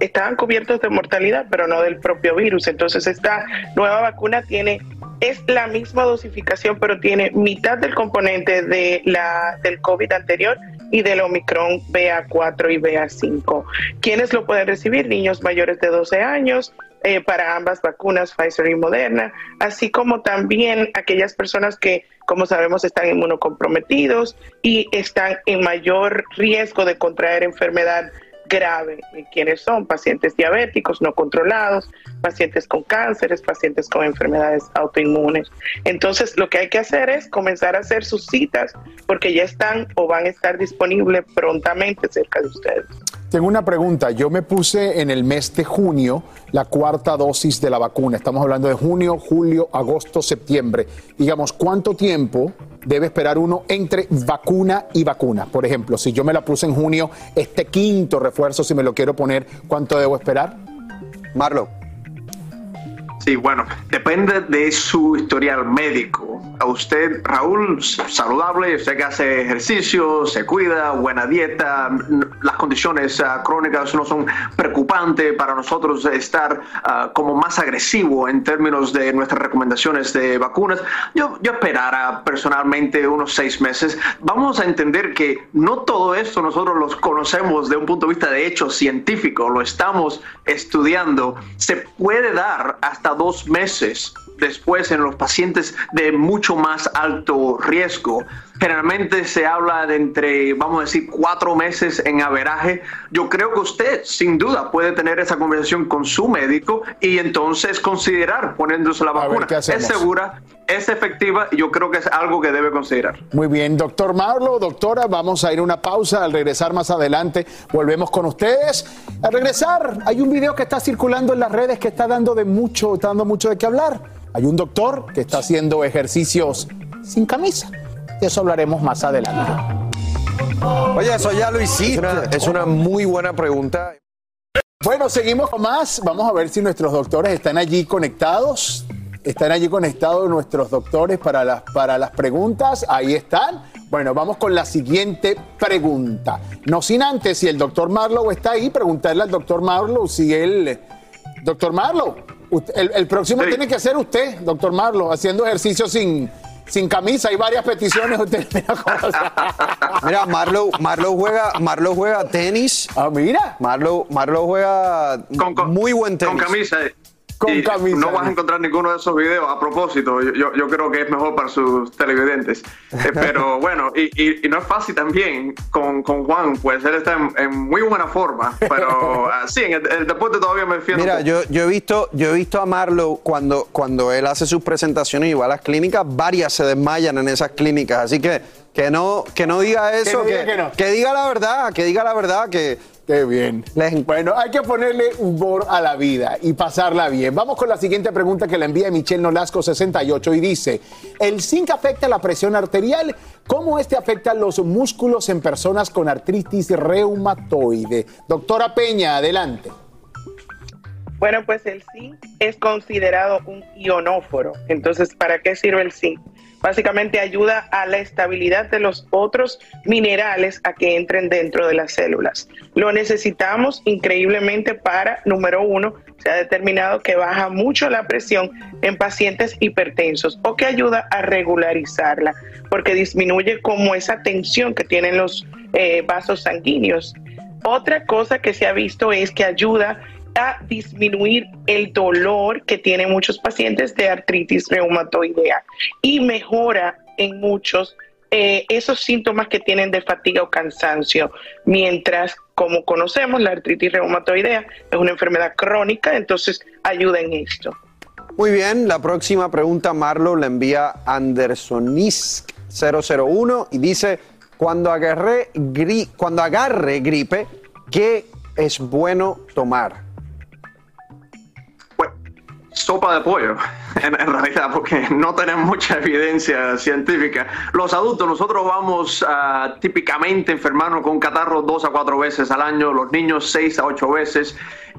estaban cubiertos de mortalidad, pero no del propio virus. Entonces esta nueva vacuna tiene es la misma dosificación, pero tiene mitad del componente de la del COVID anterior y del Omicron BA4 y BA5. ¿Quiénes lo pueden recibir? Niños mayores de 12 años, eh, para ambas vacunas, Pfizer y Moderna, así como también aquellas personas que, como sabemos, están inmunocomprometidos y están en mayor riesgo de contraer enfermedad grave, quienes son pacientes diabéticos no controlados, pacientes con cánceres, pacientes con enfermedades autoinmunes. Entonces, lo que hay que hacer es comenzar a hacer sus citas porque ya están o van a estar disponibles prontamente cerca de ustedes.
Tengo una pregunta. Yo me puse en el mes de junio la cuarta dosis de la vacuna. Estamos hablando de junio, julio, agosto, septiembre. Digamos, ¿cuánto tiempo debe esperar uno entre vacuna y vacuna? Por ejemplo, si yo me la puse en junio, este quinto refuerzo, si me lo quiero poner, ¿cuánto debo esperar?
Marlo.
Sí, bueno, depende de su historial médico. A usted, Raúl, saludable, usted que hace ejercicio, se cuida, buena dieta, las condiciones uh, crónicas no son preocupantes para nosotros estar uh, como más agresivo en términos de nuestras recomendaciones de vacunas. Yo, yo esperara personalmente unos seis meses. Vamos a entender que no todo esto nosotros los conocemos de un punto de vista de hecho científico, lo estamos estudiando. Se puede dar hasta dos meses después en los pacientes de mucho más alto riesgo. Generalmente se habla de entre, vamos a decir, cuatro meses en averaje. Yo creo que usted, sin duda, puede tener esa conversación con su médico y entonces considerar poniéndose la vacuna. Es segura, es efectiva y yo creo que es algo que debe considerar.
Muy bien, doctor Marlo, doctora, vamos a ir a una pausa. Al regresar más adelante, volvemos con ustedes. Al regresar, hay un video que está circulando en las redes que está dando de mucho, está dando mucho de qué hablar. Hay un doctor que está haciendo ejercicios sin camisa. De eso hablaremos más adelante.
Oye, eso ya lo hiciste. Es una, es una muy buena pregunta.
Bueno, seguimos con más. Vamos a ver si nuestros doctores están allí conectados. Están allí conectados nuestros doctores para las, para las preguntas. Ahí están. Bueno, vamos con la siguiente pregunta. No sin antes, si el doctor Marlowe está ahí, preguntarle al doctor Marlowe si él... Doctor Marlowe, el, el próximo sí. tiene que ser usted, doctor Marlo, haciendo ejercicio sin, sin camisa. Hay varias peticiones. Usted, mira,
Marlow, Marlow juega, Marlow juega tenis.
Ah, mira.
Marlow, Marlow juega muy buen tenis.
Con camisa. eh.
Con
Y
camisa.
No vas a encontrar ninguno de esos videos. A propósito, yo, yo- creo que es mejor para sus televidentes. Eh, pero bueno, y, y- y no es fácil también con, con Juan, pues él está en, en muy buena forma. Pero ah, sí, en el, el deporte todavía me defiendo.
Mira, yo, yo he visto, yo he visto a Marlow cuando, cuando él hace sus presentaciones y va a las clínicas, varias se desmayan en esas clínicas. Así que que no, que no diga eso, que,
diga que no.
que diga la verdad, que diga la verdad, que
Qué bien. Bueno, hay que ponerle humor a la vida y pasarla bien. Vamos con la siguiente pregunta que la envía Michelle Nolasco 68 y dice, ¿el zinc afecta la presión arterial? ¿Cómo este afecta los músculos en personas con artritis reumatoide? Doctora Peña, adelante.
Bueno, pues el zinc es considerado un ionóforo. Entonces, ¿para qué sirve el zinc? Básicamente ayuda a la estabilidad de los otros minerales a que entren dentro de las células. Lo necesitamos increíblemente para, número uno, se ha determinado que baja mucho la presión en pacientes hipertensos o que ayuda a regularizarla, porque disminuye como esa tensión que tienen los eh, vasos sanguíneos. Otra cosa que se ha visto es que ayuda a disminuir el dolor que tienen muchos pacientes de artritis reumatoidea y mejora en muchos eh, esos síntomas que tienen de fatiga o cansancio, mientras como conocemos la artritis reumatoidea es una enfermedad crónica, entonces ayuda en esto.
Muy bien, la próxima pregunta Marlo la envía Andersonisk 001 y dice, cuando agarre, gri- cuando agarre gripe, ¿qué es bueno tomar?
Sopa de pollo, en, realidad, porque no tenemos mucha evidencia científica. Los adultos, nosotros vamos típicamente enfermarnos con catarro dos a cuatro veces al año, los niños seis a ocho veces.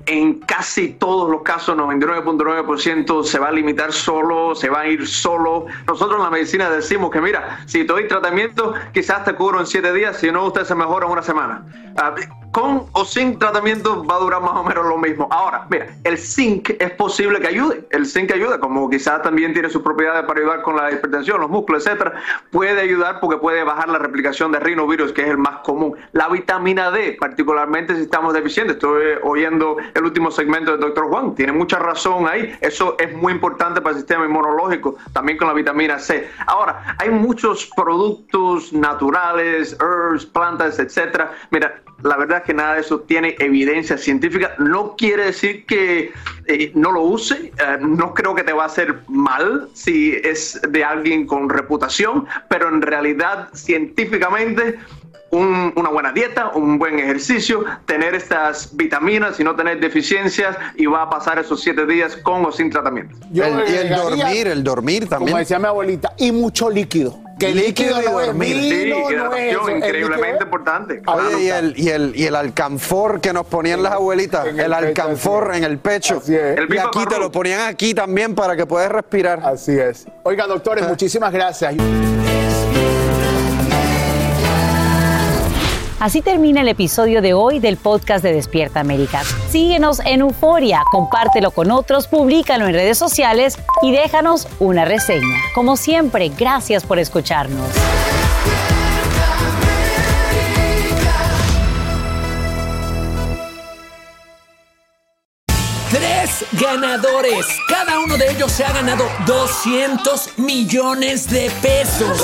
En casi todos los casos, 99.9% se va a limitar solo, se va a ir solo. Nosotros en la medicina decimos que, mira, si te doy tratamiento, quizás te curo en siete días, si no, usted se mejora en una semana. Ah, con o sin tratamiento va a durar más o menos lo mismo. Ahora, mira, el zinc es posible que ayude. El zinc ayuda, como quizás también tiene sus propiedades para ayudar con la hipertensión, los músculos, etcétera. Puede ayudar porque puede bajar la replicación de rinovirus, que es el más común. La vitamina D, particularmente si estamos deficientes. Estoy oyendo el último segmento del doctor Juan. Tiene mucha razón ahí. Eso es muy importante para el sistema inmunológico, también con la vitamina C. Ahora, hay muchos productos naturales, herbs, plantas, etcétera. Mira, la verdad es que nada de eso tiene evidencia científica. No quiere decir que eh, no lo use. Eh, no creo que te va a hacer mal si es de alguien con reputación, pero en realidad científicamente un- una buena dieta, un buen ejercicio, tener estas vitaminas y no tener deficiencias y va a pasar esos siete días con o sin tratamiento.
El- y el dormir, el dormir también.
Como decía mi abuelita, y mucho líquido. Que el líquido,
Líquido
no es
dormir.
vino,
Sí,
no es
hidratación,
eso. El
increíblemente importante.
Oye, y el, y, el, y el alcanfor que nos ponían las abuelitas, el, alcanfor en el pecho.
Así es.
El
y aquí te lo ponían aquí también para que puedas respirar.
Así es. Oiga, doctores, muchísimas gracias.
Así termina el episodio de hoy del podcast de Despierta América. Síguenos en Euforia, compártelo con otros, públicalo en redes sociales y déjanos una reseña. Como siempre, gracias por escucharnos.
Tres ganadores. Cada uno de ellos se ha ganado 200 millones de pesos.